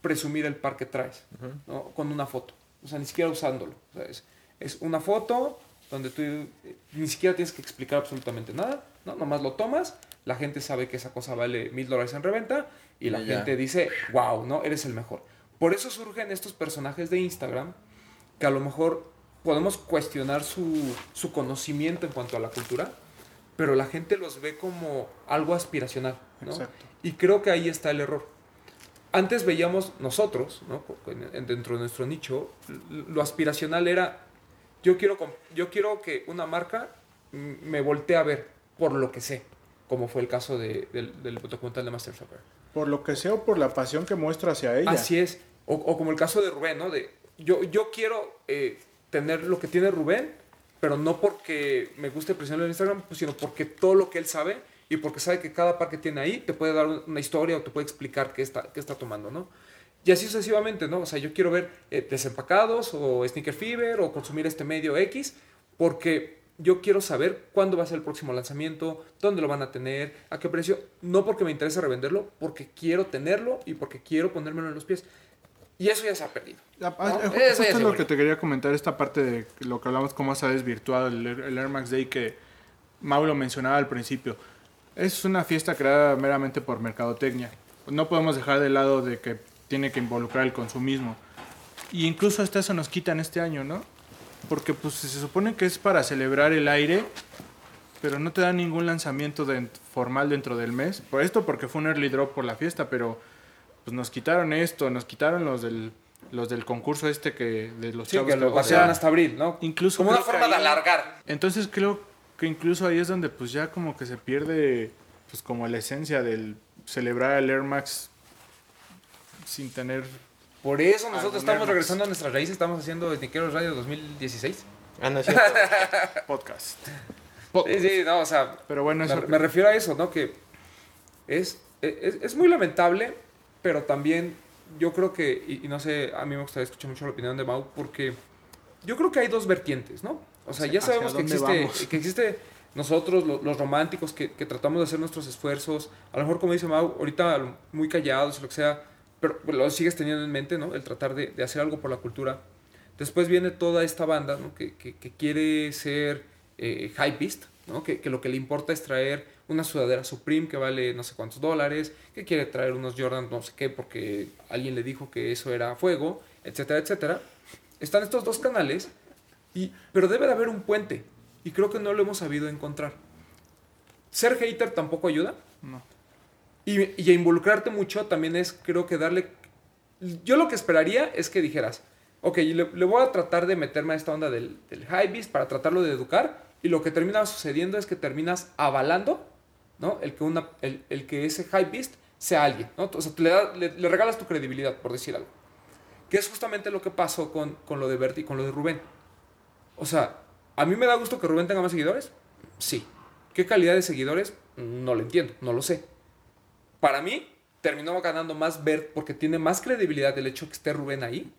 S2: presumir el par que traes, ¿no? Con una foto. O sea, ni siquiera usándolo. O sea, es, es una foto donde tú eh, ni siquiera tienes que explicar absolutamente nada, ¿no? Nomás lo tomas, la gente sabe que esa cosa vale mil dólares en reventa y la
S6: Y
S2: gente dice, wow, ¿no? Eres el mejor. Por eso surgen estos personajes de Instagram que a lo mejor podemos cuestionar su, su conocimiento en cuanto a la cultura, pero la gente los ve como algo aspiracional, ¿no?
S3: Exacto.
S2: Y creo que ahí está el error. Antes veíamos nosotros, ¿no? En- en- dentro de nuestro nicho, lo aspiracional era, yo quiero, yo quiero que una marca me voltee a ver por lo que sé, como fue el caso de- del, del documental de Master Shopper.
S3: Por lo que sea o por la pasión que muestra hacia ella.
S2: Así es. O, o como el caso de Rubén, ¿no? De, yo, yo quiero eh, tener lo que tiene Rubén, pero no porque me guste presionarlo en Instagram, pues, sino porque todo lo que él sabe y porque sabe que cada par que tiene ahí te puede dar una historia o te puede explicar qué está, qué está tomando, ¿no? Y así sucesivamente, ¿no? O sea, yo quiero ver eh, desempacados o Sneaker Fever o consumir este medio X porque yo quiero saber cuándo va a ser el próximo lanzamiento, dónde lo van a tener, a qué precio. No porque me interese revenderlo, porque quiero tenerlo y porque quiero ponérmelo en los pies. Y eso ya se ha perdido.
S3: Ah, ah,
S2: ¿no?
S3: ju-
S2: Eso
S3: es lo que te quería comentar, esta parte de lo que hablamos, cómo se ha desvirtuado el, el Air Max Day que Mau lo mencionaba al principio. Es una fiesta creada meramente por mercadotecnia. No podemos dejar de lado de que tiene que involucrar el consumismo. Y incluso hasta eso nos quitan este año, ¿no? Porque pues se supone que es para celebrar el aire, pero no te dan ningún lanzamiento de- formal dentro del mes. Por esto porque fue un early drop por la fiesta, pero pues nos quitaron esto, nos quitaron los del los del concurso este que de los
S2: Sí,
S3: chavos
S2: que lo
S3: sea,
S2: hasta abril, ¿no?
S3: incluso
S2: Como una forma de alargar.
S3: Entonces creo que incluso ahí es donde pues ya como que se pierde pues como la esencia del celebrar el Air Max sin tener
S2: Por eso nosotros estamos regresando a nuestras raíces, estamos haciendo Sniqueros Radio 2016.
S4: Ah, no es cierto.
S3: podcast.
S2: Sí, sí, no, o sea,
S3: Pero bueno, eso
S2: me, me refiero a eso, ¿no? Que es, es, es muy lamentable, pero también yo creo que, y, y no sé, a mí me gustaría escuchar mucho la opinión de Mau, porque yo creo que hay dos vertientes, ¿no? O sea, ya
S3: ¿Hacia
S2: sabemos que existe,
S3: vamos?
S2: que existe nosotros, lo- los románticos, que, que tratamos de hacer nuestros esfuerzos, a lo mejor como dice Mau, ahorita muy callados, lo que sea, pero lo sigues teniendo en mente, ¿no? El tratar de, hacer algo por la cultura. Después viene toda esta banda, ¿no? Que, que, quiere ser eh, ¿no? Que, que lo que le importa es traer una sudadera Supreme que vale no sé cuántos dólares, que quiere traer unos Jordan no sé qué porque alguien le dijo que eso era fuego, etcétera, etcétera. Están estos dos canales, y, pero debe de haber un puente, y creo que no lo hemos sabido encontrar. Ser hater tampoco ayuda.
S3: No.
S2: Y, y involucrarte mucho también es, creo que darle... Yo lo que esperaría es que dijeras, ok, le, le voy a tratar de meterme a esta onda del, del hypebeast para tratarlo de educar, y lo que termina sucediendo es que terminas avalando, ¿no? El que, una, el, el que ese hypebeast sea alguien, ¿no? O sea, le, da- le regalas tu credibilidad, por decir algo. Que es justamente lo que pasó con, con lo de Berti y con lo de Rubén. O sea, ¿a mí me da gusto que Rubén tenga más seguidores? Sí. ¿Qué calidad de seguidores? No lo entiendo, no lo sé. Para mí, terminó ganando más Bert porque tiene más credibilidad el hecho que esté Rubén ahí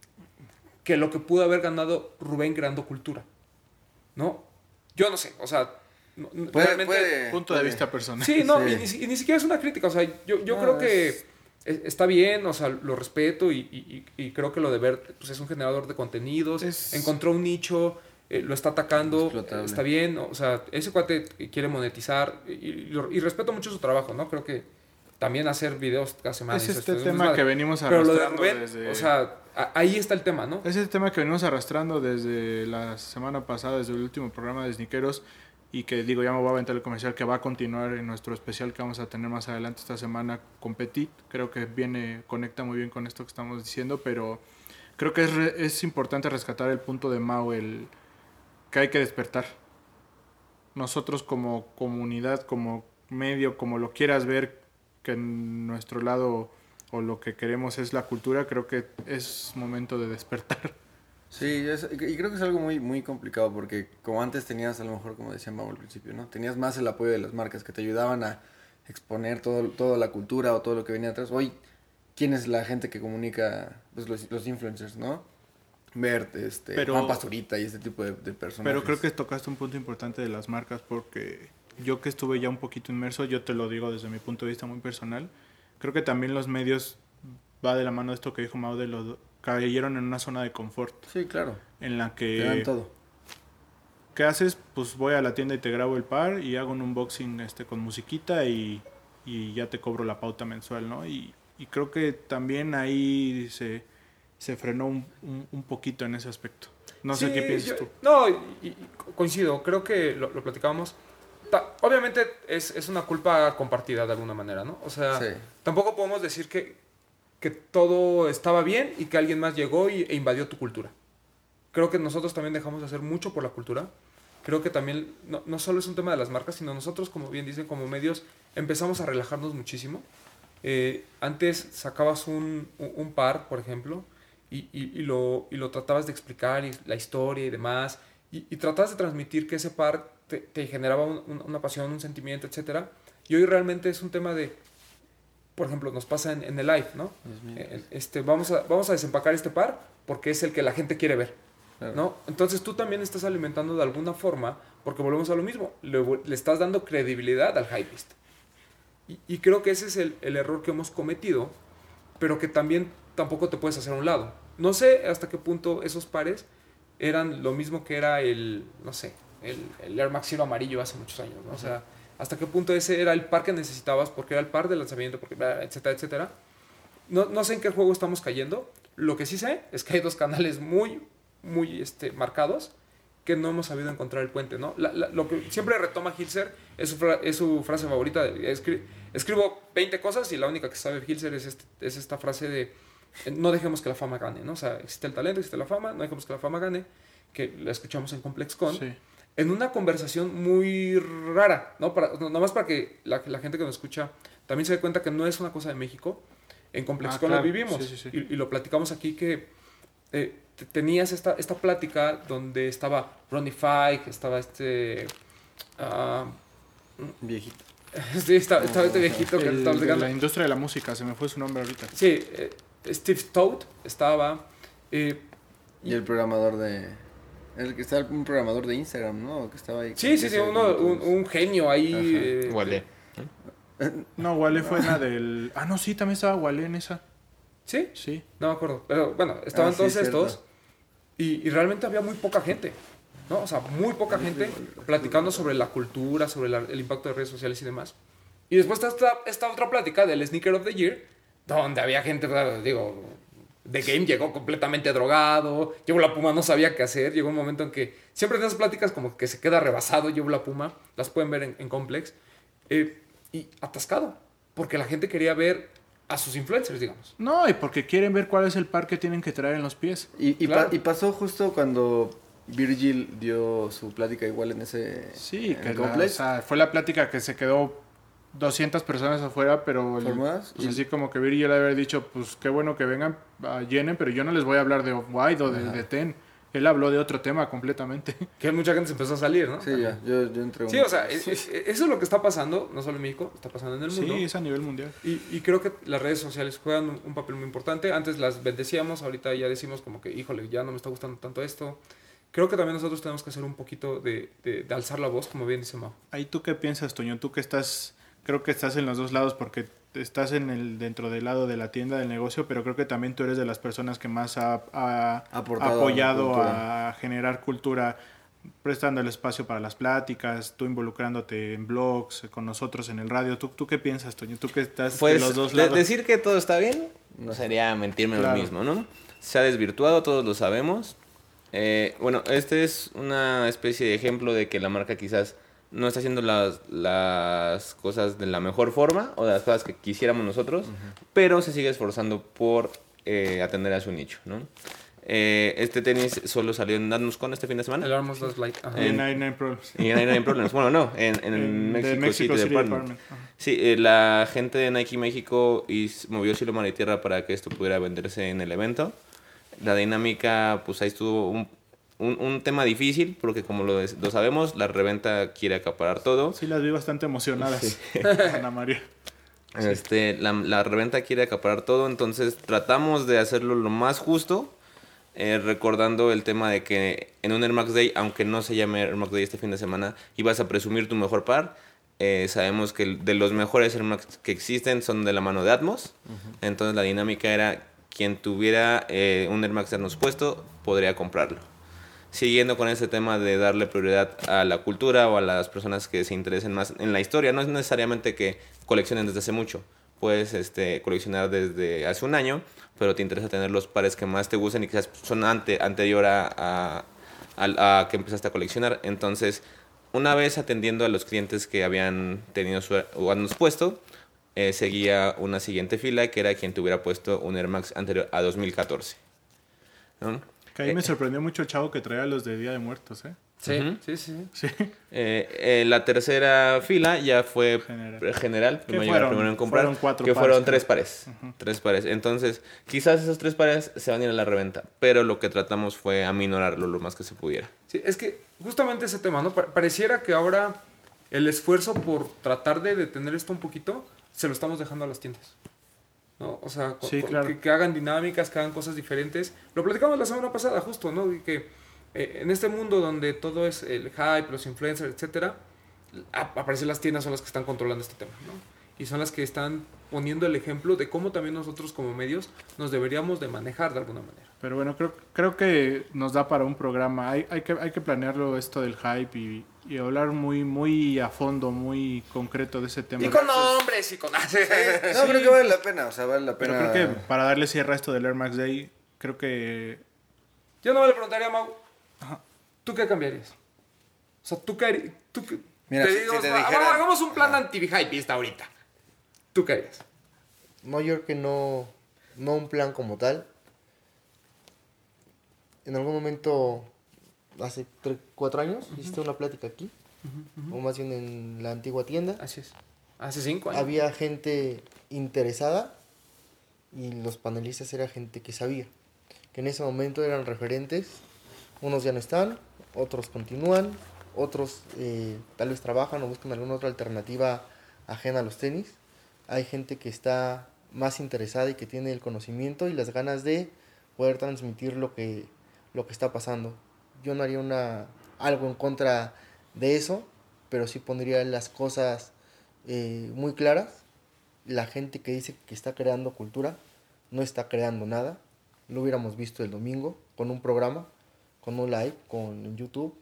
S2: que lo que pudo haber ganado Rubén creando cultura. ¿No? Yo no sé, o sea, no-
S6: Puede-
S2: realmente...
S6: puede-
S3: Punto de
S6: puede.
S3: vista personal.
S2: Sí, no,
S6: Sí.
S2: Y, ni, si- y ni siquiera es una crítica, o sea, yo, yo
S6: No,
S2: creo que
S6: es-
S2: es- está bien, o sea, lo respeto y, y- creo que lo de Bert pues, es un generador de contenidos,
S3: Es-
S2: encontró un nicho, eh, lo está atacando,
S6: Explotable.
S2: está bien, o sea, ese cuate quiere monetizar y, y lo- y respeto mucho su trabajo, ¿no? Creo que también hacer videos cada semana.
S3: Es este
S2: es un
S3: tema que venimos
S2: Pero lo de
S3: arrastrando desde...
S2: o sea, ahí está el tema, ¿no?
S3: Es el tema que venimos arrastrando desde la semana pasada, desde el último programa de Sniqueros. Y que digo, ya me voy a aventar el comercial que va a continuar en nuestro especial que vamos a tener más adelante esta semana con Petit. Creo que viene, conecta muy bien con esto que estamos diciendo, pero creo que es, re- es importante rescatar el punto de Mao, el que hay que despertar. Nosotros como comunidad, como medio, como lo quieras ver, que en nuestro lado o lo que queremos es la cultura, creo que es momento de despertar.
S6: Sí, es- y creo que es algo muy, muy complicado porque como antes tenías, a lo mejor, como decía Mau al principio, ¿no? Tenías más el apoyo de las marcas que te ayudaban a exponer todo, toda la cultura o todo lo que venía atrás. Hoy, ¿quién es la gente que comunica? Pues los, los influencers, ¿no? Bert, este,
S3: Pero-
S6: Juan Pasturita y este tipo de, de personajes.
S3: Pero creo que tocaste un punto importante de las marcas porque yo que estuve ya un poquito inmerso, yo te lo digo desde mi punto de vista muy personal, creo que también los medios va de la mano de esto que dijo Mau de los cayeron en una zona de confort
S6: Sí, claro.
S3: en la
S6: Te dan
S3: que
S6: todo.
S3: ¿qué haces? Pues voy a la tienda y te grabo el par y hago un unboxing este con musiquita y, y ya te cobro la pauta mensual, ¿no? Y, y creo que también ahí se, se frenó un, un, un poquito en ese aspecto. No sé qué piensas
S2: yo-
S3: tú.
S2: No, y- y coincido, creo que lo, lo platicábamos. Obviamente es, es una culpa compartida de alguna manera, ¿no? O sea,
S6: Sí.
S2: tampoco podemos decir que, que todo estaba bien y que alguien más llegó y, e invadió tu cultura. Creo que nosotros también dejamos de hacer mucho por la cultura. Creo que también no, no solo es un tema de las marcas, sino nosotros, como bien dicen, como medios, empezamos a relajarnos muchísimo. Eh, antes sacabas un, un- un par, por ejemplo, y, y- y lo, y lo tratabas de explicar, y la historia y demás, y, y tratabas de transmitir que ese par te, te generaba un- un- una pasión, un sentimiento, etc. Y hoy realmente es un tema de, por ejemplo, nos pasa en, en el live, ¿no? Eh, Este, vamos, a, vamos a desempacar este par porque es el que la gente quiere ver.
S6: Claro.
S2: ¿no? Entonces tú también estás alimentando de alguna forma, porque volvemos a lo mismo, le, le estás dando credibilidad al hypebeast. Y, y creo que ese es el, el error que hemos cometido, pero que también tampoco te puedes hacer a un lado. No sé hasta qué punto esos pares eran lo mismo que era el, no sé, el, el Air Max Zero amarillo hace muchos años, ¿no? O sea, hasta qué punto ese era el par que necesitabas porque era el par de lanzamiento, porque, etcétera, etcétera. No, no sé en qué juego estamos cayendo. Lo que sí sé es que hay dos canales muy, muy este, marcados que no hemos sabido encontrar el puente, ¿no? La- la- lo que siempre retoma Hilser es su, fra- es su frase favorita. de, escri- escribo 20 cosas y la única que sabe Hilser es, este- es esta frase de no dejemos que la fama gane, ¿no? O sea, existe el talento, existe la fama, no dejemos que la fama gane, que la escuchamos en ComplexCon
S3: Sí.
S2: En una conversación muy rara, ¿no? Para, no- nomás para que la, la gente que nos escucha también se dé cuenta que no es una cosa de México. En ComplexCon
S3: Ah,
S2: vivimos
S3: Sí, sí, sí.
S2: Y, y lo platicamos aquí que eh, te- tenías esta, esta plática donde estaba Ronnie Fike, estaba este... ah,
S6: Viejito.
S2: sí, estaba, estaba este viejito que
S3: El
S2: estaba
S3: de la industria de la música, se me fue su nombre ahorita.
S2: Sí, eh, Steve Toad estaba... eh,
S6: Y el programador de... El que está un programador de Instagram, ¿no? Que estaba ahí.
S2: sí, sí, sí, uno- un, un genio ahí. Eh,
S4: Huele.
S3: No, Wale fue la del... Ah, no, sí, también estaba Wale en esa.
S2: ¿Sí?
S3: Sí.
S2: No me acuerdo. Pero bueno, estaban
S6: Ah, sí,
S2: todos estos. Y, y realmente había muy poca gente. ¿no? O sea, muy poca gente platicando sobre la cultura, sobre la- el impacto de redes sociales y demás. Y después está esta, esta otra plática del Sneaker of the Year, donde había gente, digo, The Game llegó completamente drogado, Llevo la Puma no sabía qué hacer, llegó un momento en que siempre en esas pláticas como que se queda rebasado Llevo la Puma, las pueden ver en, en Complex, eh, y atascado, porque la gente quería ver a sus influencers, digamos.
S3: No, y porque quieren ver cuál es el par que tienen que traer en los pies.
S6: Y, y,
S2: Claro.
S6: pa- y pasó justo cuando Virgil dio su plática igual en ese...
S3: Sí,
S6: en
S3: que
S6: el
S3: la-
S6: Complex.
S3: o sea, fue la plática que se quedó 200 personas afuera, pero el-
S6: ¿Formadas?
S3: pues
S6: Y-
S3: así como que Viri yo le había dicho, pues qué bueno que vengan, ah, llenen, pero yo no les voy a hablar de Off-White o de, de Ten. Él habló de otro tema completamente.
S2: Que mucha gente se empezó a salir, ¿no?
S6: Sí, ya, yo, yo entré
S2: Sí, o sea, es- es- eso es lo que está pasando, no solo en México, está pasando en el mundo.
S3: Sí, es a nivel mundial.
S2: Y, y creo que las redes sociales juegan un, un papel muy importante. Antes las bendecíamos, ahorita ya decimos como que, híjole, ya no me está gustando tanto esto. Creo que también nosotros tenemos que hacer un poquito de, de- de alzar la voz, como bien dice Mau.
S3: Ahí tú qué piensas, Toño, tú que estás, creo que estás en los dos lados porque estás en el dentro del lado de la tienda del negocio, pero creo que también tú eres de las personas que más ha,
S6: a
S3: apoyado a generar cultura, prestando el espacio para las pláticas, tú involucrándote en blogs, con nosotros en el radio. ¿Tú, tú qué piensas, Toño? Tú que estás
S4: Pues
S3: de los dos lados.
S4: decir que todo está bien no sería mentirme
S3: Claro.
S4: lo mismo, ¿no? Se ha desvirtuado, todos lo sabemos. Eh, bueno, este es una especie de ejemplo de que la marca quizás no está haciendo las, las cosas de la mejor forma o de las cosas que quisiéramos nosotros, pero se sigue esforzando por eh, atender a su nicho, ¿no? Eh, este tenis solo salió en Atmos Con este fin de semana.
S2: El Armos Does Light. ajá.
S3: Y
S4: en-
S3: 99 Problems.
S4: Y en 99 Problems. Bueno, no, en, en,
S3: En- de
S4: Mexico,
S3: Mexico
S4: City,
S3: City
S4: Department. Sí, eh, la gente de Nike México is- movió cielo, mar y tierra para que esto pudiera venderse en el evento. La dinámica, pues ahí estuvo un, un, un tema difícil, porque como lo, lo sabemos, la reventa quiere acaparar todo.
S3: Sí, las vi bastante emocionadas, Ana María.
S4: Este, la, la reventa quiere acaparar todo, entonces tratamos de hacerlo lo más justo, eh, recordando el tema de que en un Air Max Day, aunque no se llame Air Max Day este fin de semana, ibas a presumir tu mejor par. Eh, sabemos que de los mejores Air Max que existen son de la mano de Atmos, entonces la dinámica era quien tuviera eh, un Air Max de Atmos puesto podría comprarlo siguiendo con ese tema de darle prioridad a la cultura o a las personas que se interesen más en la historia. No es necesariamente que coleccionen desde hace mucho. Puedes este, coleccionar desde hace un año, pero te interesa tener los pares que más te gustan y quizás son ante, anterior a, a- a- a que empezaste a coleccionar. Entonces, una vez atendiendo a los clientes que habían tenido su o han puesto, eh, seguía una siguiente fila que era quien tuviera puesto un Air Max anterior a 2014. ¿no?
S3: Que ahí me
S4: Eh,
S3: sorprendió mucho el chavo que traía los de Día de Muertos, ¿eh?
S2: Sí, sí, sí.
S3: Sí.
S4: Eh, eh, la tercera fila ya fue
S3: General.
S4: general,
S3: ¿Qué
S4: primero,
S3: fueron?
S4: primero en comprar,
S3: Fueron cuatro
S4: que
S3: pares,
S4: fueron tres pares, tres pares. Entonces, quizás esos tres pares se van a ir a la reventa, pero lo que tratamos fue aminorarlo lo más que se pudiera.
S2: Sí, es que justamente ese tema, ¿no? Pa- Pareciera que ahora el esfuerzo por tratar de detener esto un poquito se lo estamos dejando a las tiendas. ¿No? O sea,
S3: Sí, claro.
S2: que, que hagan dinámicas, que hagan cosas diferentes. Lo platicamos la semana pasada, justo, ¿no? Y que eh, en este mundo donde todo es el hype, los influencers, etcétera, aparecen las tiendas son las que están controlando este tema, ¿no? Y son las que están poniendo el ejemplo de cómo también nosotros como medios nos deberíamos de manejar de alguna manera.
S3: Pero bueno, creo, creo que nos da para un programa. Hay, hay, que, hay que planearlo esto del hype y, y hablar muy, muy a fondo, muy concreto de ese tema.
S2: Y con nombres y con...
S6: No, creo que vale la pena, o sea, vale la
S3: Pero
S6: pena.
S3: creo que para darle cierre a esto del Air Max Day, creo que
S2: Yo no me le preguntaría a Mau, ¿tú qué cambiarías? O sea, ¿tú qué harías? ¿Tú qué-
S6: Mira,
S2: te
S6: si-
S2: digo,
S6: si te
S2: "Ah,
S6: dijera-
S2: hagamos un plan anti-hypeista ahorita. ¿Tú qué harías?
S5: No, yo creo que no, no un plan como tal. En algún momento, hace 3, 4 años, hiciste una plática aquí, o más bien en la antigua tienda.
S2: Así es. Hace cinco años.
S5: Había gente interesada y los panelistas era gente que sabía. Que en ese momento eran referentes. Unos ya no están, otros continúan, otros eh, tal vez trabajan o buscan alguna otra alternativa ajena a los tenis. Hay gente que está más interesada y que tiene el conocimiento y las ganas de poder transmitir lo que, lo que está pasando. Yo no haría una, algo en contra de eso, pero sí pondría las cosas eh, muy claras. La gente que dice que está creando cultura no está creando nada. Lo hubiéramos visto el domingo con un programa, con un live, con YouTube.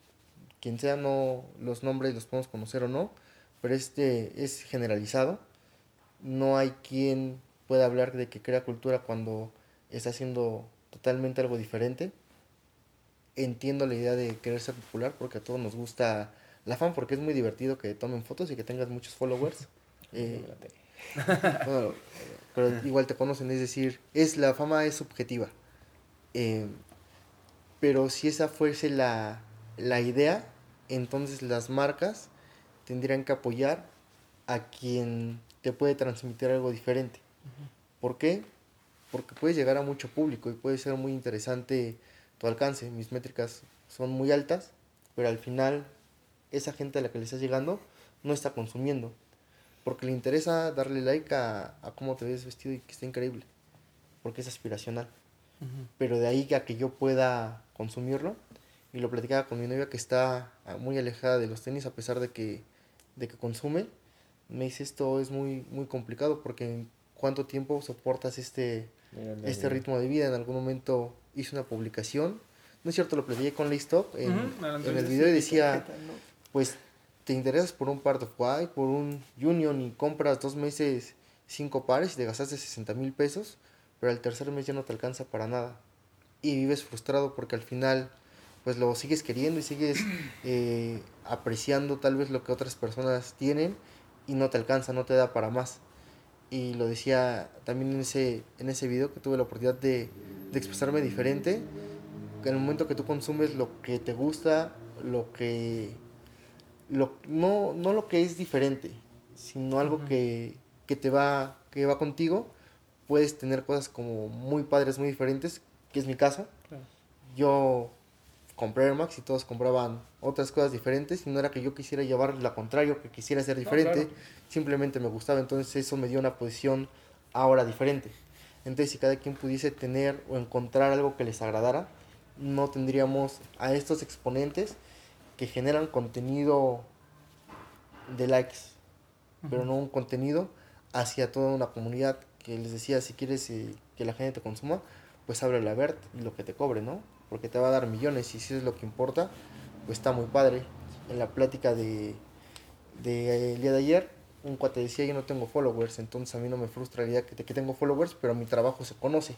S5: Quien sea, no los nombres los podemos conocer o no, pero este es generalizado. No hay quien pueda hablar de que crea cultura cuando está haciendo totalmente algo diferente. Entiendo la idea de querer ser popular porque a todos nos gusta la fama porque es muy divertido que tomen fotos y que tengas muchos followers. Eh, bueno, pero igual te conocen, es decir, es la fama es subjetiva. Eh, pero si esa fuese la, la idea, entonces las marcas tendrían que apoyar a quien te puede transmitir algo diferente. ¿Por qué? Porque puedes llegar a mucho público y puede ser muy interesante tu alcance. Mis métricas son muy altas, pero al final esa gente a la que le estás llegando no está consumiendo. Porque le interesa darle like a, a cómo te ves vestido y que está increíble. Porque es aspiracional. Pero de ahí a que yo pueda consumirlo, y lo platicaba con mi novia que está ah, muy alejada de los tenis a pesar de que, de que consume, me dice esto es muy, muy complicado porque en cuánto tiempo soportas este, este ritmo de vida. En algún momento hice una publicación, no es cierto, lo platiqué con Listop en,
S2: la
S5: en el video y decía, pues te interesas por un par de White, por un Union y compras dos meses cinco pares y te gastaste 60 mil pesos, pero al tercer mes ya no te alcanza para nada. Y vives frustrado porque al final pues lo sigues queriendo y sigues eh, apreciando tal vez lo que otras personas tienen y no te alcanza, no te da para más. Y lo decía también en ese, en ese video que tuve la oportunidad de, de expresarme diferente, que en el momento que tú consumes lo que te gusta, lo que lo, no, no lo que es diferente, sino algo que, que te va, que va contigo, puedes tener cosas como muy padres, muy diferentes, que es mi caso.
S2: Claro.
S5: Yo compré Air Max y todos compraban otras cosas diferentes y no era que yo quisiera llevar la contrario, que quisiera ser diferente,
S2: claro.
S5: simplemente me gustaba, entonces eso me dio una posición ahora diferente. Entonces si cada quien pudiese tener o encontrar algo que les agradara, no tendríamos a estos exponentes que generan contenido de likes, pero no un contenido hacia toda una comunidad que les decía, si quieres eh, que la gente te consuma, pues ábrele a Bert y lo que te cobre, ¿no? Porque te va a dar millones y si es lo que importa, pues está muy padre. En la plática de, de eh, el día de ayer, un cuate decía, yo no tengo followers, entonces a mí no me frustra la idea que, que tengo followers, pero mi trabajo se conoce.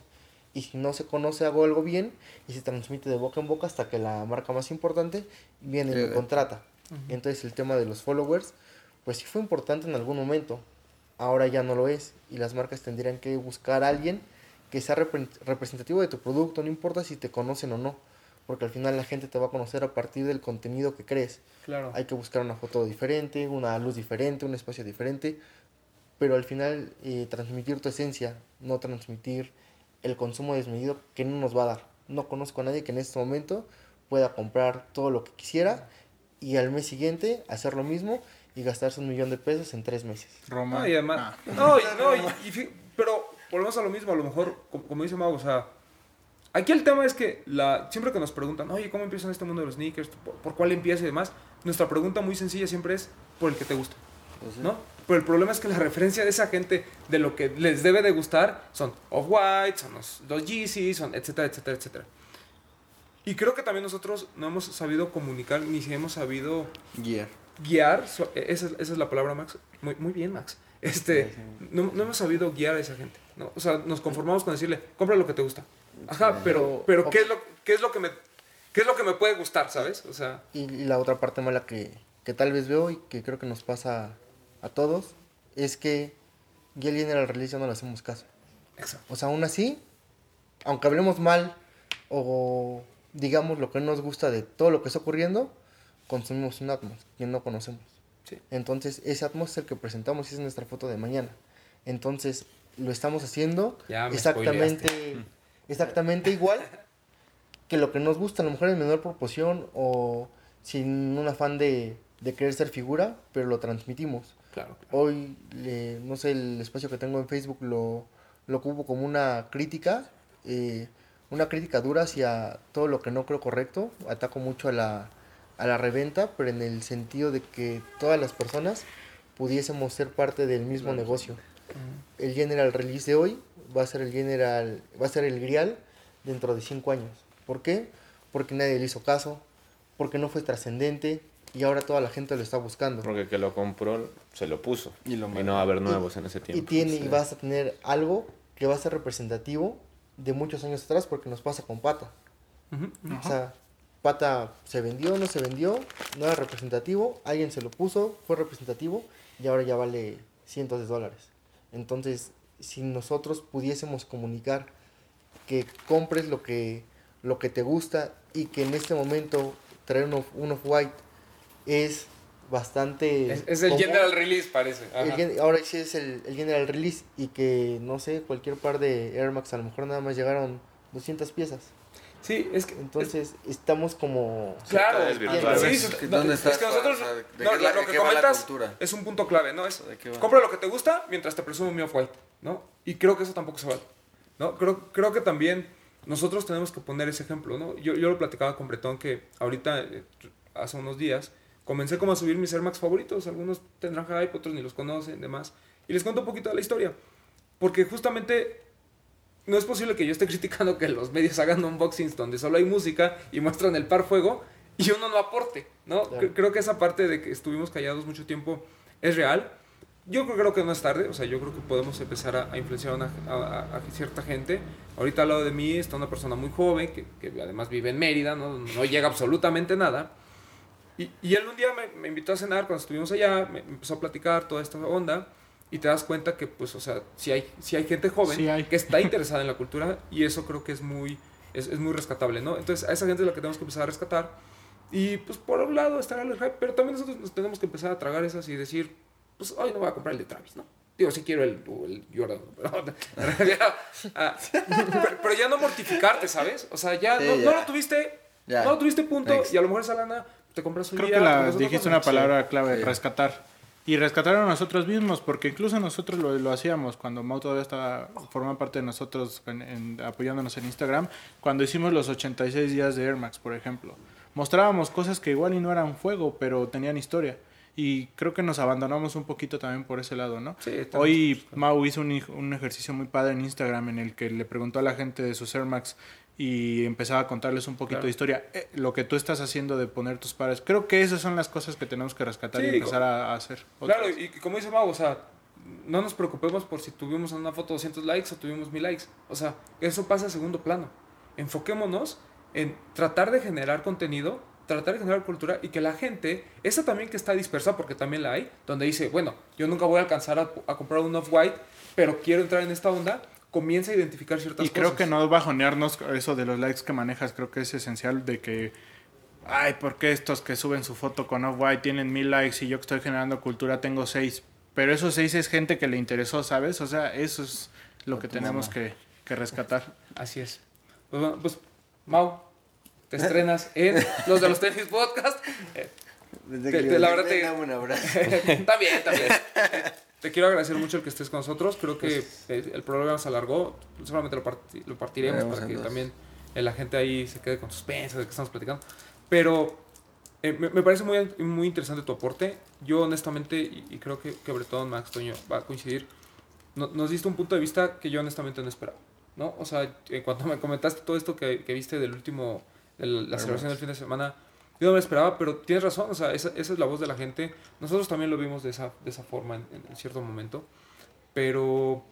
S5: Y si no se conoce, hago algo bien y se transmite de boca en boca hasta que la marca más importante viene y me contrata. Entonces el tema de los followers, pues sí fue importante en algún momento, ahora ya no lo es. Y las marcas tendrían que buscar a alguien que sea repre- representativo de tu producto, no importa si te conocen o no, porque al final la gente te va a conocer a partir del contenido que crees.
S2: Claro.
S5: Hay que buscar una foto diferente, una luz diferente, un espacio diferente, pero al final eh, transmitir tu esencia, no transmitir el consumo desmedido que no nos va a dar. No conozco a nadie que en este momento pueda comprar todo lo que quisiera y al mes siguiente hacer lo mismo y gastarse un millón de pesos en tres meses.
S3: Roma.
S2: No, y además,
S3: Ah.
S2: no, y- no, y- y pero volvemos a lo mismo, a lo mejor, como, como dice Mau, o sea, aquí el tema es que la, siempre que nos preguntan, oye, ¿cómo empiezan este mundo de los sneakers? ¿Por, por cuál empieza y demás? Nuestra pregunta muy sencilla siempre es, por el que te gusta,
S6: Pues.
S2: ¿no? Pero el problema es que la referencia de esa gente de lo que les debe de gustar son Off-White, son los, los Yeezys, son etcétera, etcétera, etcétera. Y creo que también nosotros no hemos sabido comunicar, ni si hemos sabido guiar, so- e, esa, es- esa es la palabra, Max. Muy, muy bien, Max. Este, no, no hemos sabido guiar a esa gente. ¿no? O sea, nos conformamos con decirle, compra lo que te gusta. Ajá, pero, pero ¿qué, es lo, ¿qué, es lo que me, ¿qué es lo que me puede gustar, sabes? O sea,
S5: Y, la otra parte mala que, que tal vez veo y que creo que nos pasa a todos es que ya el General Release no le hacemos caso.
S2: exacto.
S5: O sea, aún así, aunque hablemos mal o digamos lo que no nos gusta de todo lo que está ocurriendo, consumimos un Atmos que no conocemos.
S2: Sí.
S5: Entonces, ese Atmos es el que presentamos y es nuestra foto de mañana. Entonces, lo estamos haciendo
S2: Ya me
S5: exactamente, exactamente igual que lo que nos gusta, a lo mejor en menor proporción o sin un afán de, de querer ser figura, pero lo transmitimos.
S2: Claro.
S5: Hoy, no sé, el espacio que tengo en Facebook lo, lo ocupo como una crítica, eh, una crítica dura hacia todo lo que no creo correcto. Ataco mucho a la, a la reventa, pero en el sentido de que todas las personas pudiésemos ser parte del mismo negocio. El General Release de hoy va a ser el General, va a ser el Grial dentro de cinco años. ¿Por qué? Porque nadie le hizo caso, porque no fue trascendente y ahora toda la gente lo está buscando.
S4: Porque el que lo compró se lo puso.
S6: Y lo
S4: no va a haber nuevos
S5: Y-
S4: en ese
S5: Y
S4: tiempo.
S5: tiene, y vas a tener algo que va a ser representativo de muchos años atrás porque nos pasa con Pata. O sea, Pata se vendió, no se vendió, no era representativo, alguien se lo puso, fue representativo y ahora ya vale cientos de dólares. Entonces, si nosotros pudiésemos comunicar que compres lo que, lo que te gusta y que en este momento traer un off- un off-white es bastante...
S2: Es, es el
S5: común.
S2: general release, parece.
S5: El ahora sí es el, el general release y que, no sé, cualquier par de Air Max a lo mejor nada más llegaron 200 piezas.
S2: Sí, es que...
S5: Entonces estamos como...
S2: Claro, sí,
S5: Es
S2: sí,
S6: que
S2: no,
S6: ¿dónde
S2: es
S6: estás
S2: que
S6: para-
S2: nosotros,
S6: o sea, de
S2: no,
S6: la-
S2: lo que comentas es un punto clave, ¿no? Es,
S6: ¿De qué va?
S2: compra lo que te gusta mientras te presume mi off-white, ¿no? Y creo que eso tampoco se vale, ¿no? Creo, creo que también nosotros tenemos que poner ese ejemplo, ¿no? Yo, yo lo platicaba con Bretón que ahorita, eh, hace unos días, comencé como a subir mis Air Max favoritos, algunos tendrán hype, otros ni los conocen, demás, y les cuento un poquito de la historia, porque justamente no es posible que yo esté criticando que los medios hagan unboxings donde solo hay música y muestran el par fuego y uno no aporte, ¿no?
S5: Claro.
S2: Creo que esa parte de que estuvimos callados mucho tiempo es real. Yo creo, creo que no es tarde, o sea, yo creo que podemos empezar a, a influenciar a, una- a- a- a cierta gente. Ahorita al lado de mí está una persona muy joven que, que además vive en Mérida, ¿no? no llega absolutamente nada. Y, y él un día me, me invitó a cenar cuando estuvimos allá, me, me empezó a platicar toda esta onda y te das cuenta que, pues, o sea, si hay, si hay gente joven
S3: Sí hay.
S2: que está interesada en la cultura y eso creo que es muy, es, es muy rescatable, ¿no? Entonces a esa gente es la que tenemos que empezar a rescatar y, pues, por un lado estará el hype, pero también nosotros nos tenemos que empezar a tragar esas y decir, pues, hoy no voy a comprar el de Travis, ¿no? Digo, sí quiero el, el Jordan, pero, ah, pero, pero ya no mortificarte, ¿sabes? O sea, ya,
S6: Sí,
S2: no,
S6: ya.
S2: no lo tuviste,
S6: Ya.
S2: no lo tuviste punto
S6: Next.
S2: y a lo mejor esa lana te compras un
S3: Creo
S2: día.
S3: que la, dijiste una palabra clave,
S6: Sí.
S3: rescatar. Y rescatar a nosotros mismos, porque incluso nosotros lo, lo hacíamos cuando Mau todavía estaba, formaba parte de nosotros en- en- apoyándonos en Instagram, cuando hicimos los 86 días de Air Max, por ejemplo. Mostrábamos cosas que igual y no eran fuego, pero tenían historia. Y creo que nos abandonamos un poquito también por ese lado, ¿no?
S2: Sí,
S3: Hoy Mau hizo un, un ejercicio muy padre en Instagram en el que le preguntó a la gente de sus Air Max y empezaba a contarles un poquito
S2: Claro.
S3: de historia. Eh, lo que tú estás haciendo de poner tus pares. Creo que esas son las cosas que tenemos que rescatar
S2: Sí,
S3: y empezar a, a hacer.
S2: Claro,
S3: otras.
S2: y, y como dice Mau, o sea, no nos preocupemos por si tuvimos en una foto 200 likes o tuvimos 1000 likes. O sea, eso pasa a segundo plano. Enfoquémonos en tratar de generar contenido, tratar de generar cultura y que la gente, esa también que está dispersa, porque también la hay, donde dice, bueno, yo nunca voy a alcanzar a, a comprar un off-white, pero quiero entrar en esta onda, comienza a identificar ciertas
S3: Y
S2: cosas.
S3: creo que no bajonearnos eso de los likes que manejas. Creo que es esencial de que. Ay, ¿por qué estos que suben su foto con Off-White tienen mil likes y yo que estoy generando cultura tengo seis? Pero esos seis es gente que le interesó, ¿sabes? O sea, eso es lo que tenemos que, que rescatar.
S2: Así es. Pues bueno, pues, Mau, te estrenas en Los de los Tenis Podcast.
S6: Desde
S2: Te-
S6: que
S2: te- la verdad te-
S6: un abrazo.
S2: está bien. Te quiero agradecer mucho el que estés con nosotros. Creo que eh, el programa se alargó. Seguramente lo, parti- lo partiremos para que
S6: entonces.
S2: también eh, la gente ahí se quede con suspenso de que estamos platicando. Pero eh, me, me parece muy, muy interesante tu aporte. Yo honestamente, y, y creo que, que Bretón, Max, Toño va a coincidir, no- nos diste un punto de vista que yo honestamente no esperaba. ¿no? O sea, en cuanto me comentaste todo esto que, que viste del último, de la, la celebración del fin de semana, yo no me esperaba, pero tienes razón, o sea, esa, esa es la voz de la gente. Nosotros también lo vimos de esa, de esa forma en, cierto momento, pero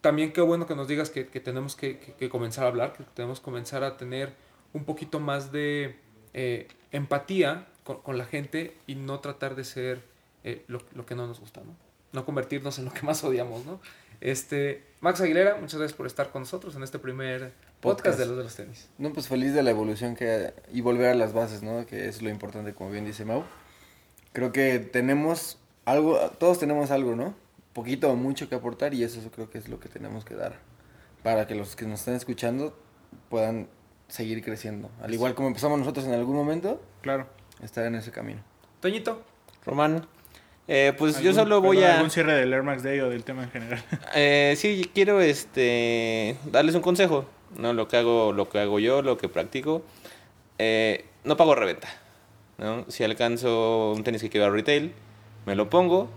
S2: también qué bueno que nos digas que, tenemos que, comenzar a hablar, que tenemos que comenzar a tener un poquito más de eh, empatía con, con la gente y no tratar de ser eh, lo, lo que no nos gusta, ¿no? No convertirnos en lo que más odiamos, ¿no? Este, Max Aguilera, muchas gracias por estar con nosotros en este primer podcast,
S6: Podcast.
S2: de los de los tenis.
S6: No, pues feliz de la evolución que y volver a las bases, ¿no? Que es lo importante, como bien dice Mau. Creo que tenemos algo, todos tenemos algo, ¿no? Poquito o mucho que aportar y eso creo que es lo que tenemos que dar para que los que nos estén escuchando puedan seguir creciendo. Al igual como empezamos nosotros en algún momento,
S3: Claro.
S6: estar en ese camino.
S2: Toñito,
S4: Román, eh, pues yo
S3: ¿Algún-
S4: solo voy
S3: perdón,
S4: a...
S3: ¿Algún cierre del Air Max Day o del tema en general?
S4: Eh, sí, quiero este darles un consejo, ¿no? Lo que hago, lo que hago yo, lo que practico. Eh, no pago reventa, ¿no? Si alcanzo un tenis que quiero a retail, me lo pongo.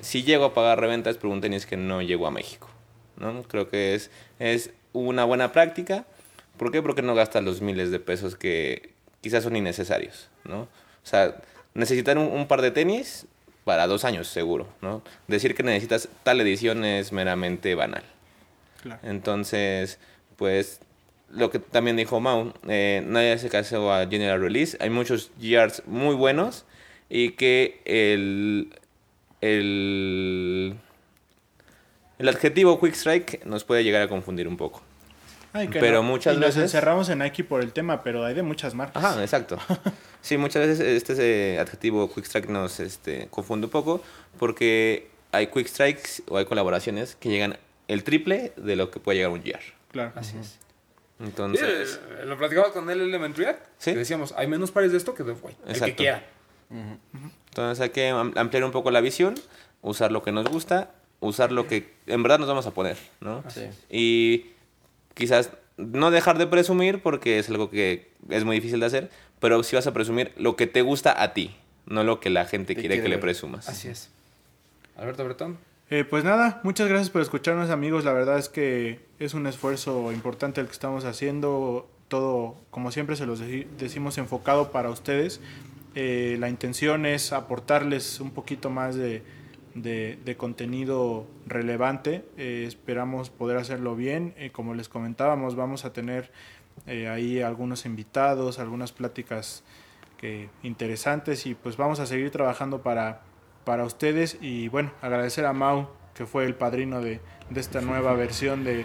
S4: Si llego a pagar reventa es por un tenis que no llegó a México, ¿no? Creo que es, es una buena práctica. ¿Por qué? Porque no gastas los miles de pesos que quizás son innecesarios, ¿no? O sea, necesitar un, un par de tenis para dos años seguro, ¿no? Decir que necesitas tal edición es meramente banal.
S3: Claro.
S4: Entonces, pues, lo que también dijo Mau, eh, nadie hace caso a General Release. Hay muchos GRs muy buenos y que el, el, el adjetivo Quick Strike nos puede llegar a confundir un poco.
S3: Ay, que
S4: pero
S3: no-
S4: muchas
S3: y nos
S4: veces...
S3: encerramos en Nike por el tema, pero hay de muchas marcas.
S4: Ajá, exacto. Sí, muchas veces este adjetivo Quick Strike nos este, confunde un poco porque hay Quick Strikes o hay colaboraciones que llegan el triple de lo que puede llegar un GR.
S3: Claro.
S2: Así es.
S4: Entonces,
S2: Eh, lo platicamos con el Element React.
S4: Sí.
S2: Que decíamos, hay menos pares de esto que de White. El que quiera.
S4: entonces hay que am- ampliar un poco la visión, usar lo que nos gusta, usar lo que en verdad nos vamos a poner, ¿no?
S6: Sí.
S4: Y quizás no dejar de presumir porque es algo que es muy difícil de hacer, pero sí vas a presumir lo que te gusta a ti, no lo que la gente
S6: Te
S4: quiere que le presumas.
S2: Así es. Alberto Bretón.
S3: Eh, pues nada, muchas gracias por escucharnos amigos. La verdad es que es un esfuerzo importante el que estamos haciendo. Todo, como siempre, se los deci- decimos enfocado para ustedes. Eh, la intención es aportarles un poquito más de, contenido relevante. Eh, esperamos poder hacerlo bien. Como les comentábamos, vamos a tener ahí algunos invitados, algunas pláticas que interesantes y pues vamos a seguir trabajando para, para ustedes y bueno, agradecer a Mau que fue el padrino de, de esta nueva versión de,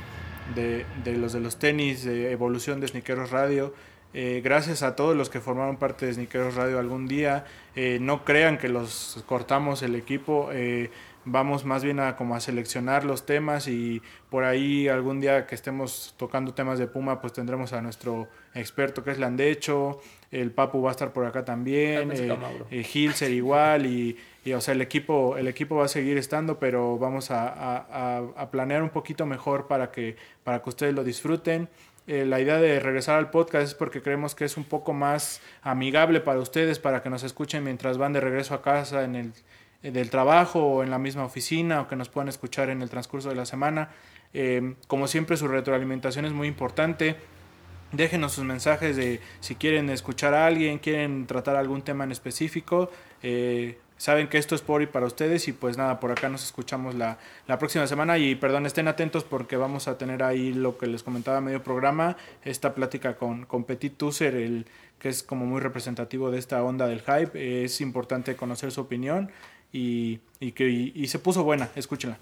S3: de, de los de los tenis de evolución de Sneakeros Radio. Eh, gracias a todos los que formaron parte de Sneakeros Radio algún día. Eh, no crean que los cortamos el equipo. eh, vamos más bien a como a seleccionar los temas y por ahí algún día que estemos tocando temas de Puma pues tendremos a nuestro experto que es Landecho, el Papu va a estar por acá también, eh, eh, Hilser igual y, y, o sea el equipo el equipo va a seguir estando pero vamos a, planear un poquito mejor para que para que ustedes lo disfruten. Eh, la idea de regresar al podcast es porque creemos que es un poco más amigable para ustedes para que nos escuchen mientras van de regreso a casa en el eh, del trabajo o en la misma oficina o que nos puedan escuchar en el transcurso de la semana. Eh, como siempre su retroalimentación es muy importante. Déjenos sus mensajes de si quieren escuchar a alguien, quieren tratar algún tema en específico. Saben que esto es por y para ustedes y pues nada, por acá nos escuchamos la, la próxima semana y perdón, estén atentos porque vamos a tener ahí lo que les comentaba medio programa, esta plática con, con Petit Tusser, el, que es como muy representativo de esta onda del hype. Es importante conocer su opinión y, y que, y- y se puso buena, escúchenla.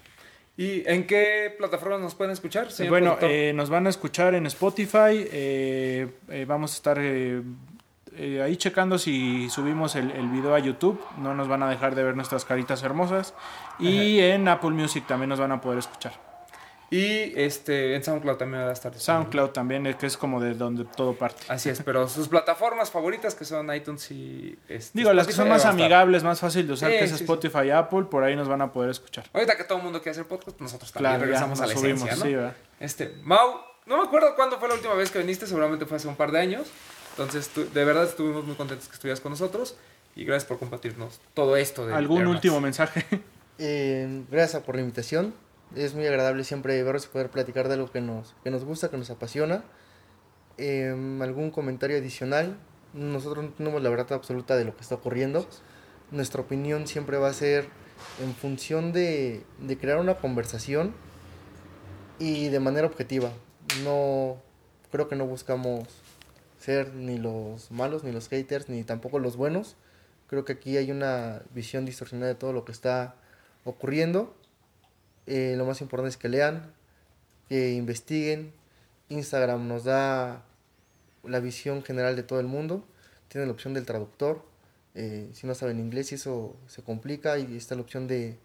S2: ¿Y en qué plataformas nos pueden escuchar? señor
S3: Bueno, eh, nos van a escuchar en Spotify. eh, eh, vamos a estar eh, ahí checando si subimos el, el video a YouTube. No nos van a dejar de ver nuestras caritas hermosas. Y en Apple Music también nos van a poder escuchar.
S2: Y este, en SoundCloud también va a estar.
S3: SoundCloud también, eh, que es como de donde todo parte.
S2: Así es, pero sus plataformas favoritas que son iTunes y... este,
S3: Digo, las que son
S2: Spotify,
S3: más
S2: a
S3: amigables, más fácil de usar,
S2: Sí,
S3: que es
S2: sí, sí.
S3: Spotify y Apple, por ahí nos van a poder escuchar.
S2: Ahorita que todo el mundo quiere hacer podcast, nosotros también
S3: Claro, ya
S2: regresamos a
S3: nos
S2: la
S3: subimos,
S2: esencia, ¿no?
S3: sí, ¿verdad?
S2: Este, Mau, no me acuerdo cuándo fue la última vez que viniste, seguramente fue hace un par de años. Entonces, tú- de verdad estuvimos muy contentos que estuvieras con nosotros y gracias por compartirnos todo esto. De
S3: ¿Algún
S2: Air Max.
S3: último mensaje?
S5: Eh, gracias por la invitación. Es muy agradable siempre verlos y poder platicar de algo que nos, que nos gusta, que nos apasiona. Eh, ¿Algún comentario adicional? Nosotros no tenemos la verdad absoluta de lo que está ocurriendo. Nuestra opinión siempre va a ser en función de, de crear una conversación y de manera objetiva. No creo que no buscamos ser ni los malos, ni los haters, ni tampoco los buenos. Creo que aquí hay una visión distorsionada de todo lo que está ocurriendo. Eh, lo más importante es que lean, que investiguen. Instagram nos da la visión general de todo el mundo. Tiene la opción del traductor. eh, si no saben inglés eso se complica y está la opción de,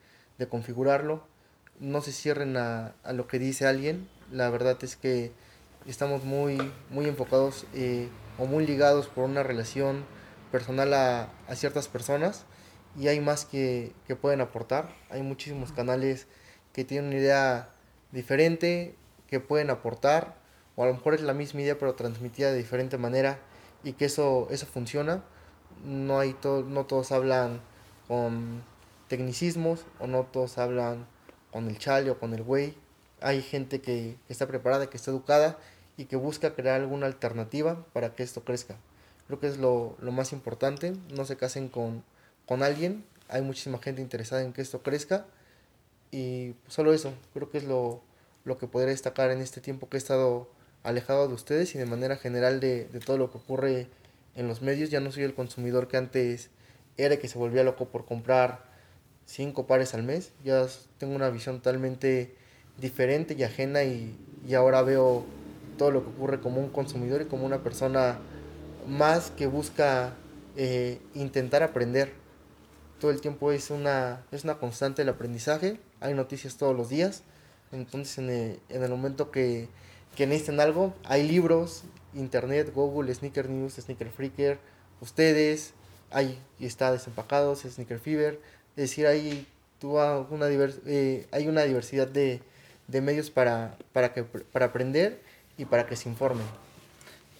S5: configurarlo. No se cierren a lo que dice alguien. La verdad es que estamos muy, muy enfocados eh, o muy ligados por una relación personal a, a ciertas personas y hay más que, que pueden aportar. Hay muchísimos canales que tienen una idea diferente, que pueden aportar, o a lo mejor es la misma idea pero transmitida de diferente manera y que eso, eso funciona. No, hay to- no todos hablan con tecnicismos o no todos hablan con el chale o con el güey. Hay gente que, que está preparada, que está educada y que busca crear alguna alternativa para que esto crezca. Creo que es lo, lo más importante. No se casen con, con alguien. Hay muchísima gente interesada en que esto crezca. Y solo eso, creo que es lo, lo que podría destacar en este tiempo que he estado alejado de ustedes y de manera general de, de todo lo que ocurre en los medios. Ya no soy el consumidor que antes era, que se volvía loco por comprar cinco pares al mes. Ya tengo una visión totalmente diferente y ajena y, y ahora veo todo lo que ocurre como un consumidor y como una persona más que busca eh, intentar aprender. Todo el tiempo es una, es una constante el aprendizaje, hay noticias todos los días, entonces en el, en el momento que, que necesiten algo, hay libros, internet, Google, Sneaker News, Sneaker Freaker, ustedes, hay está Desempacados, Sneaker Fever, es decir, hay, tú, una, divers, eh, hay una diversidad de, de medios para, para, que, para aprender y para que se informen.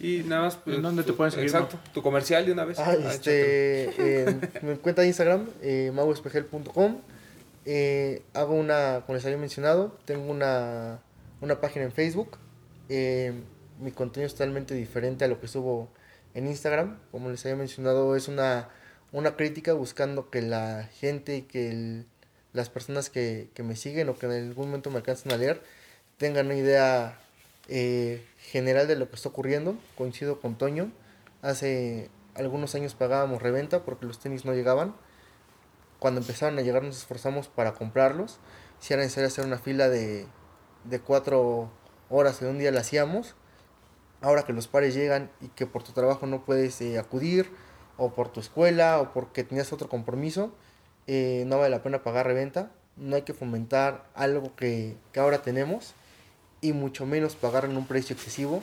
S2: Y nada más.
S3: ¿En dónde te pueden seguir,
S2: Exacto, tu comercial de una vez.
S5: Ah,
S2: Ah,
S5: este, en mi cuenta de Instagram, eh, mauespejel.com. Eh, hago una, como les había mencionado, tengo una, una página en Facebook. Eh, mi contenido es totalmente diferente a lo que subo en Instagram. Como les había mencionado, es una, una crítica buscando que la gente y que el- las personas que, que me siguen o que en algún momento me alcancen a leer tengan una idea eh, general de lo que está ocurriendo. Coincido con Toño. Hace algunos años pagábamos reventa porque los tenis no llegaban. Cuando empezaron a llegar nos esforzamos para comprarlos. Si era necesario hacer una fila de, de cuatro horas en un día la hacíamos. Ahora que los pares llegan y que por tu trabajo no puedes eh, acudir, o por tu escuela, o porque tenías otro compromiso, eh, no vale la pena pagar reventa. No hay que fomentar algo que, que ahora tenemos y mucho menos pagar en un precio excesivo.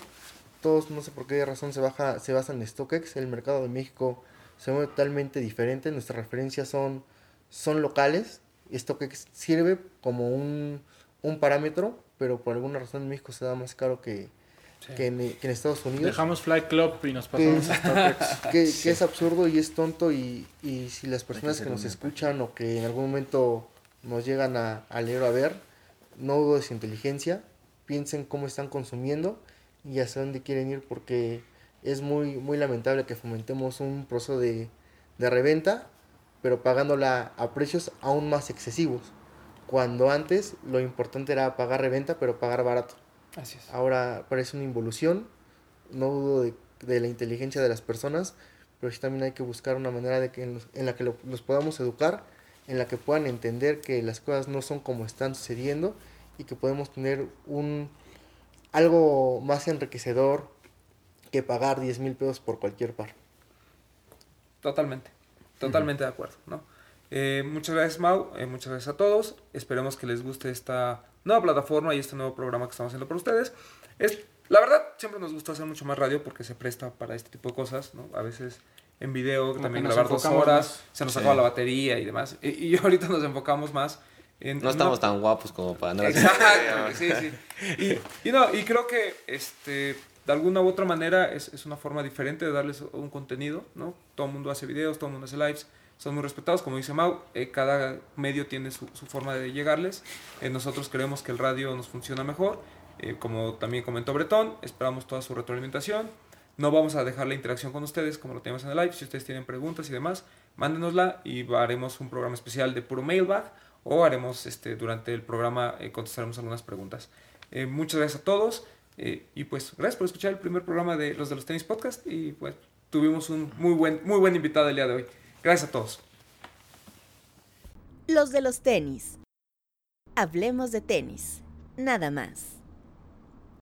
S5: Todos, no sé por qué razón, se, baja, se basa en StockX. El mercado de México se mueve totalmente diferente. Nuestras referencias son, son locales. StockX sirve como un, un parámetro, pero por alguna razón en México se da más caro que, que, en, que en Estados Unidos
S3: Dejamos Flight Club y nos pasamos a StockX.
S5: que, que es absurdo y es tonto y, y si las personas que nos escuchan o que en algún momento nos llegan a, a leer o a ver, no dudo de su inteligencia, piensen cómo están consumiendo y hacia dónde quieren ir porque es muy, muy lamentable que fomentemos un proceso de, de reventa, pero pagándola a precios aún más excesivos, cuando antes lo importante era pagar reventa, pero pagar barato.
S2: Así es.
S5: Ahora parece una involución, no dudo de, de la inteligencia de las personas, pero sí también hay que buscar una manera de que en, los- en la que lo- los podamos educar, en la que puedan entender que las cosas no son como están sucediendo y que podemos tener un algo más enriquecedor que pagar 10 mil pesos por cualquier par.
S2: Totalmente, totalmente de acuerdo, ¿no? Eh, muchas gracias Mau, eh, muchas gracias a todos. Esperemos que les guste esta nueva plataforma y este nuevo programa que estamos haciendo para ustedes. Es, la verdad, siempre nos gusta hacer mucho más radio porque se presta para este tipo de cosas, ¿no? A veces en video,
S3: Como
S2: también
S3: nos
S2: grabar dos
S3: enfocamos
S2: horas,
S3: más.
S2: se nos
S4: Sí.
S2: acaba la batería y demás. Y, y ahorita nos enfocamos más en...
S4: No estamos tan guapos como para andar
S2: Exacto, sí, sí. Y, y no, y creo que este, de alguna u otra manera es, es una forma diferente de darles un contenido, ¿no? Todo el mundo hace videos, todo el mundo hace lives, son muy respetados, como dice Mau, eh, cada medio tiene su, su forma de llegarles. Eh, nosotros creemos que el radio nos funciona mejor, eh, como también comentó Bretón, esperamos toda su retroalimentación. No vamos a dejar la interacción con ustedes como lo tenemos en el live. Si ustedes tienen preguntas y demás, mándenosla y haremos un programa especial de puro mailbag o haremos este durante el programa eh, contestaremos algunas preguntas. Eh, muchas gracias a todos eh, y pues gracias por escuchar el primer programa de los de los tenis podcast y pues tuvimos un muy buen muy buen invitado el día de hoy. Gracias a todos.
S1: Los de los tenis. Hablemos de tenis. Nada más.